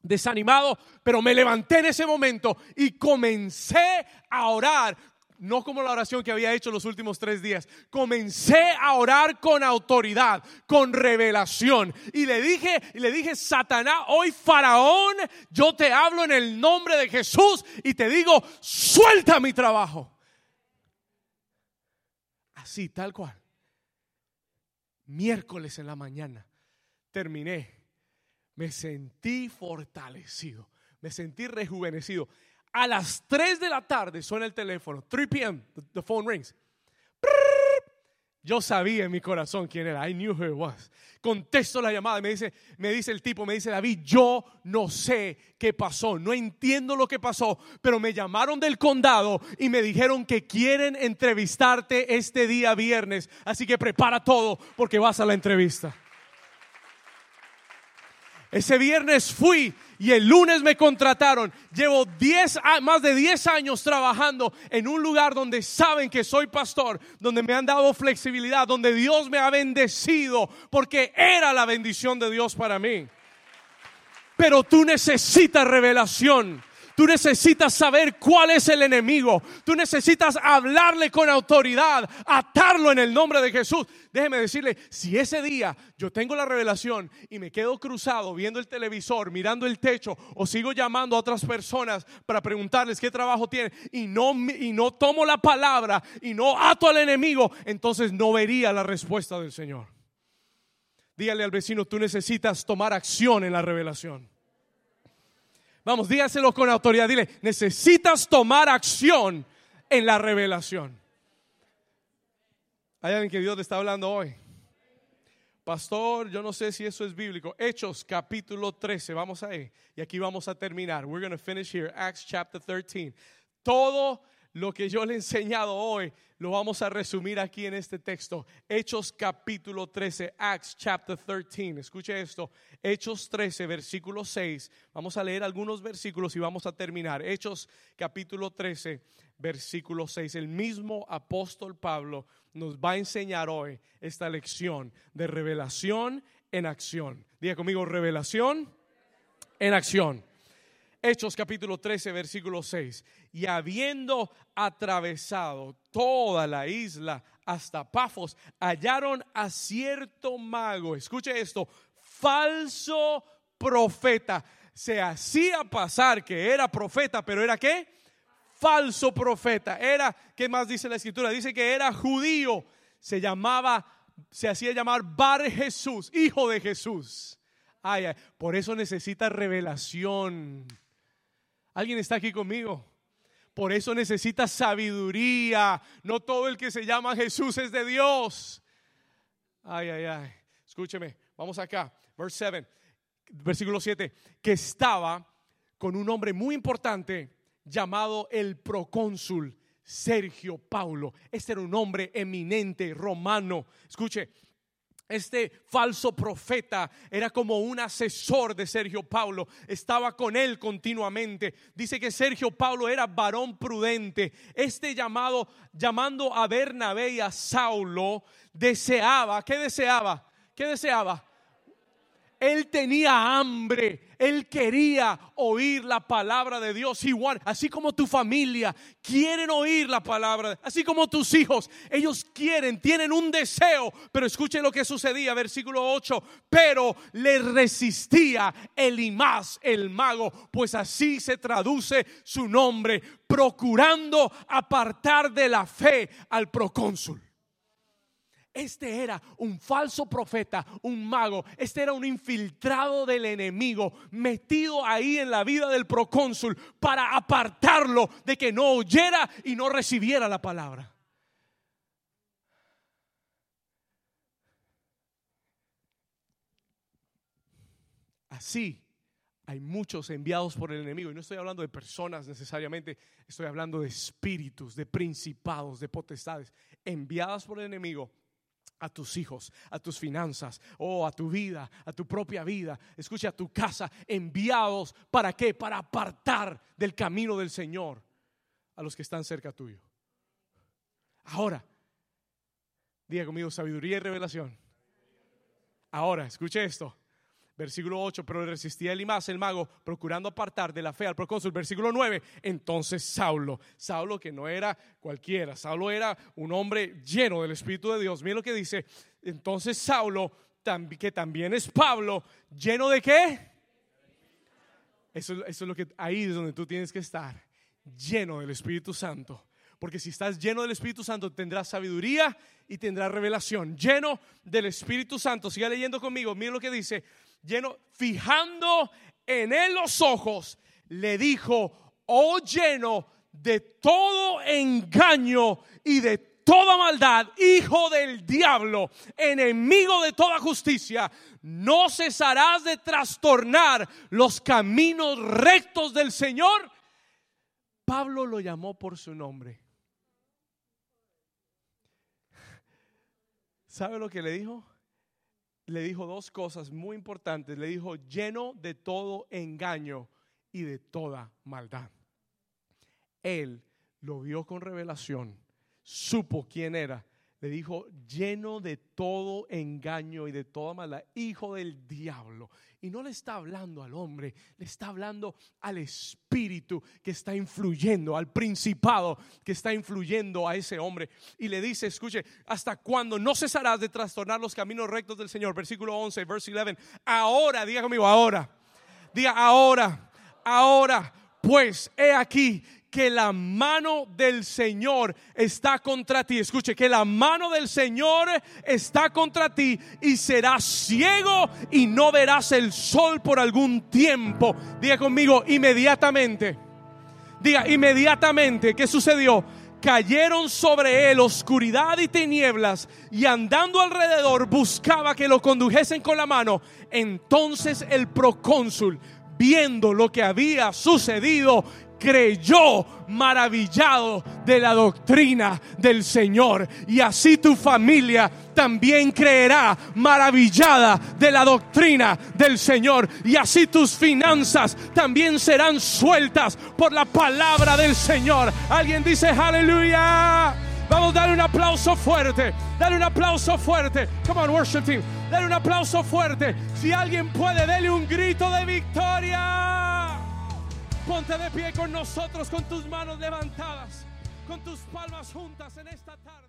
desanimado, pero me levanté en ese momento y comencé a orar no como la oración que había hecho los últimos tres días. Comencé a orar con autoridad, con revelación. Y le dije, y le dije, Satanás, hoy Faraón, yo te hablo en el nombre de Jesús y te digo, suelta mi trabajo. Así, tal cual. Miércoles en la mañana terminé. Me sentí fortalecido, me sentí rejuvenecido. A las 3 de la tarde suena el teléfono. 3 p.m. The, phone rings. Yo sabía en mi corazón quién era. I knew who it was. Contesto la llamada y me dice, me dice el tipo, me dice David, yo no sé qué pasó, no entiendo lo que pasó, pero me llamaron del condado y me dijeron que quieren entrevistarte este día viernes, así que prepara todo porque vas a la entrevista. Ese viernes fui y el lunes me contrataron. Llevo 10, más de 10 años trabajando en un lugar donde saben que soy pastor, donde me han dado flexibilidad, donde Dios me ha bendecido, porque era la bendición de Dios para mí. Pero tú necesitas revelación. Tú necesitas saber cuál es el enemigo. Tú necesitas hablarle con autoridad, atarlo en el nombre de Jesús. Déjeme decirle, si ese día yo tengo la revelación y me quedo cruzado viendo el televisor, mirando el techo o sigo llamando a otras personas para preguntarles qué trabajo tienen y no, y no tomo la palabra y no ato al enemigo, entonces no vería la respuesta del Señor. Dígale al vecino, tú necesitas tomar acción en la revelación. Vamos, dígaselo con autoridad. Dile, necesitas tomar acción en la revelación. Hay alguien que Dios te está hablando hoy. Pastor, yo no sé si eso es bíblico. Hechos capítulo 13, vamos ahí. Y aquí vamos a terminar. We're going to finish here. Acts chapter 13. Todo lo que yo le he enseñado hoy lo vamos a resumir aquí en este texto. Hechos capítulo 13, Acts chapter 13. Escuche esto. Hechos 13, versículo 6. Vamos a leer algunos versículos y vamos a terminar. Hechos capítulo 13, versículo 6. El mismo apóstol Pablo nos va a enseñar hoy esta lección de revelación en acción. Diga conmigo, revelación en acción. Hechos capítulo 13, versículo 6. Y habiendo atravesado toda la isla hasta Pafos, hallaron a cierto mago. Escuche esto, falso profeta. Se hacía pasar que era profeta, pero era qué? Falso profeta. Era, ¿qué más dice la escritura? Dice que era judío. Se llamaba, se hacía llamar Bar Jesús, hijo de Jesús. Ay, ay, por eso necesita revelación. ¿Alguien está aquí conmigo? Por eso necesita sabiduría. No todo el que se llama Jesús es de Dios. Ay, ay, ay. Escúcheme, vamos acá. Verse 7, versículo 7. Que estaba con un hombre muy importante llamado el procónsul Sergio Paulo. Este era un hombre eminente romano. Escuche, este falso profeta era como un asesor de Sergio Paulo, estaba con él continuamente. Dice que Sergio Paulo era varón prudente. Este llamado, llamando a Bernabé y a Saulo, deseaba, ¿qué deseaba? ¿Qué deseaba? Él tenía hambre, él quería oír la palabra de Dios igual, así como tu familia quieren oír la palabra, así como tus hijos, ellos quieren, tienen un deseo, pero escuchen lo que sucedía, versículo 8, pero le resistía Elimás, el mago, pues así se traduce su nombre, procurando apartar de la fe al procónsul. Este era un falso profeta, un mago. Este era un infiltrado del enemigo, metido ahí en la vida del procónsul para apartarlo de que no oyera y no recibiera la palabra. Así hay muchos enviados por el enemigo. Y no estoy hablando de personas necesariamente, estoy hablando de espíritus, de principados, de potestades, enviadas por el enemigo a tus hijos, a tus finanzas, o a tu vida, a tu propia vida, escucha, a tu casa, enviados para qué? Para apartar del camino del Señor a los que están cerca tuyo. Ahora, diga conmigo sabiduría y revelación. Ahora, escuche esto. Versículo 8, pero resistía Elimas el mago, procurando apartar de la fe al procónsul. Versículo 9, entonces Saulo, Saulo que no era cualquiera, Saulo era un hombre lleno del Espíritu de Dios. Mira lo que dice, entonces Saulo, que también es Pablo, lleno de qué? Eso, eso es lo que ahí es donde tú tienes que estar, lleno del Espíritu Santo. Porque si estás lleno del Espíritu Santo, tendrás sabiduría y tendrás revelación. Lleno del Espíritu Santo. Siga leyendo conmigo. Mira lo que dice fijando en él los ojos, le dijo, oh lleno de todo engaño y de toda maldad, hijo del diablo, enemigo de toda justicia, no cesarás de trastornar los caminos rectos del Señor. Pablo lo llamó por su nombre. <laughs> ¿Sabe lo que le dijo? Le dijo dos cosas muy importantes. Le dijo, lleno de todo engaño y de toda maldad. Él lo vio con revelación, supo quién era le dijo, lleno de todo engaño y de toda maldad, hijo del diablo. Y no le está hablando al hombre, le está hablando al espíritu que está influyendo, al principado que está influyendo a ese hombre. Y le dice, escuche, ¿hasta cuándo no cesarás de trastornar los caminos rectos del Señor? Versículo 11, versículo 11. Ahora, diga conmigo, ahora. Diga, ahora, ahora. Pues he aquí que la mano del Señor está contra ti. Escuche, que la mano del Señor está contra ti y serás ciego y no verás el sol por algún tiempo. Diga conmigo, inmediatamente. Diga, inmediatamente, ¿qué sucedió? Cayeron sobre él oscuridad y tinieblas y andando alrededor buscaba que lo condujesen con la mano. Entonces el procónsul viendo lo que había sucedido, creyó maravillado de la doctrina del Señor. Y así tu familia también creerá maravillada de la doctrina del Señor. Y así tus finanzas también serán sueltas por la palabra del Señor. Alguien dice aleluya. Vamos a darle un aplauso fuerte. Dale un aplauso fuerte. Come on, worship team. Dale un aplauso fuerte. Si alguien puede, dale un grito de victoria. Ponte de pie con nosotros, con tus manos levantadas, con tus palmas juntas en esta tarde.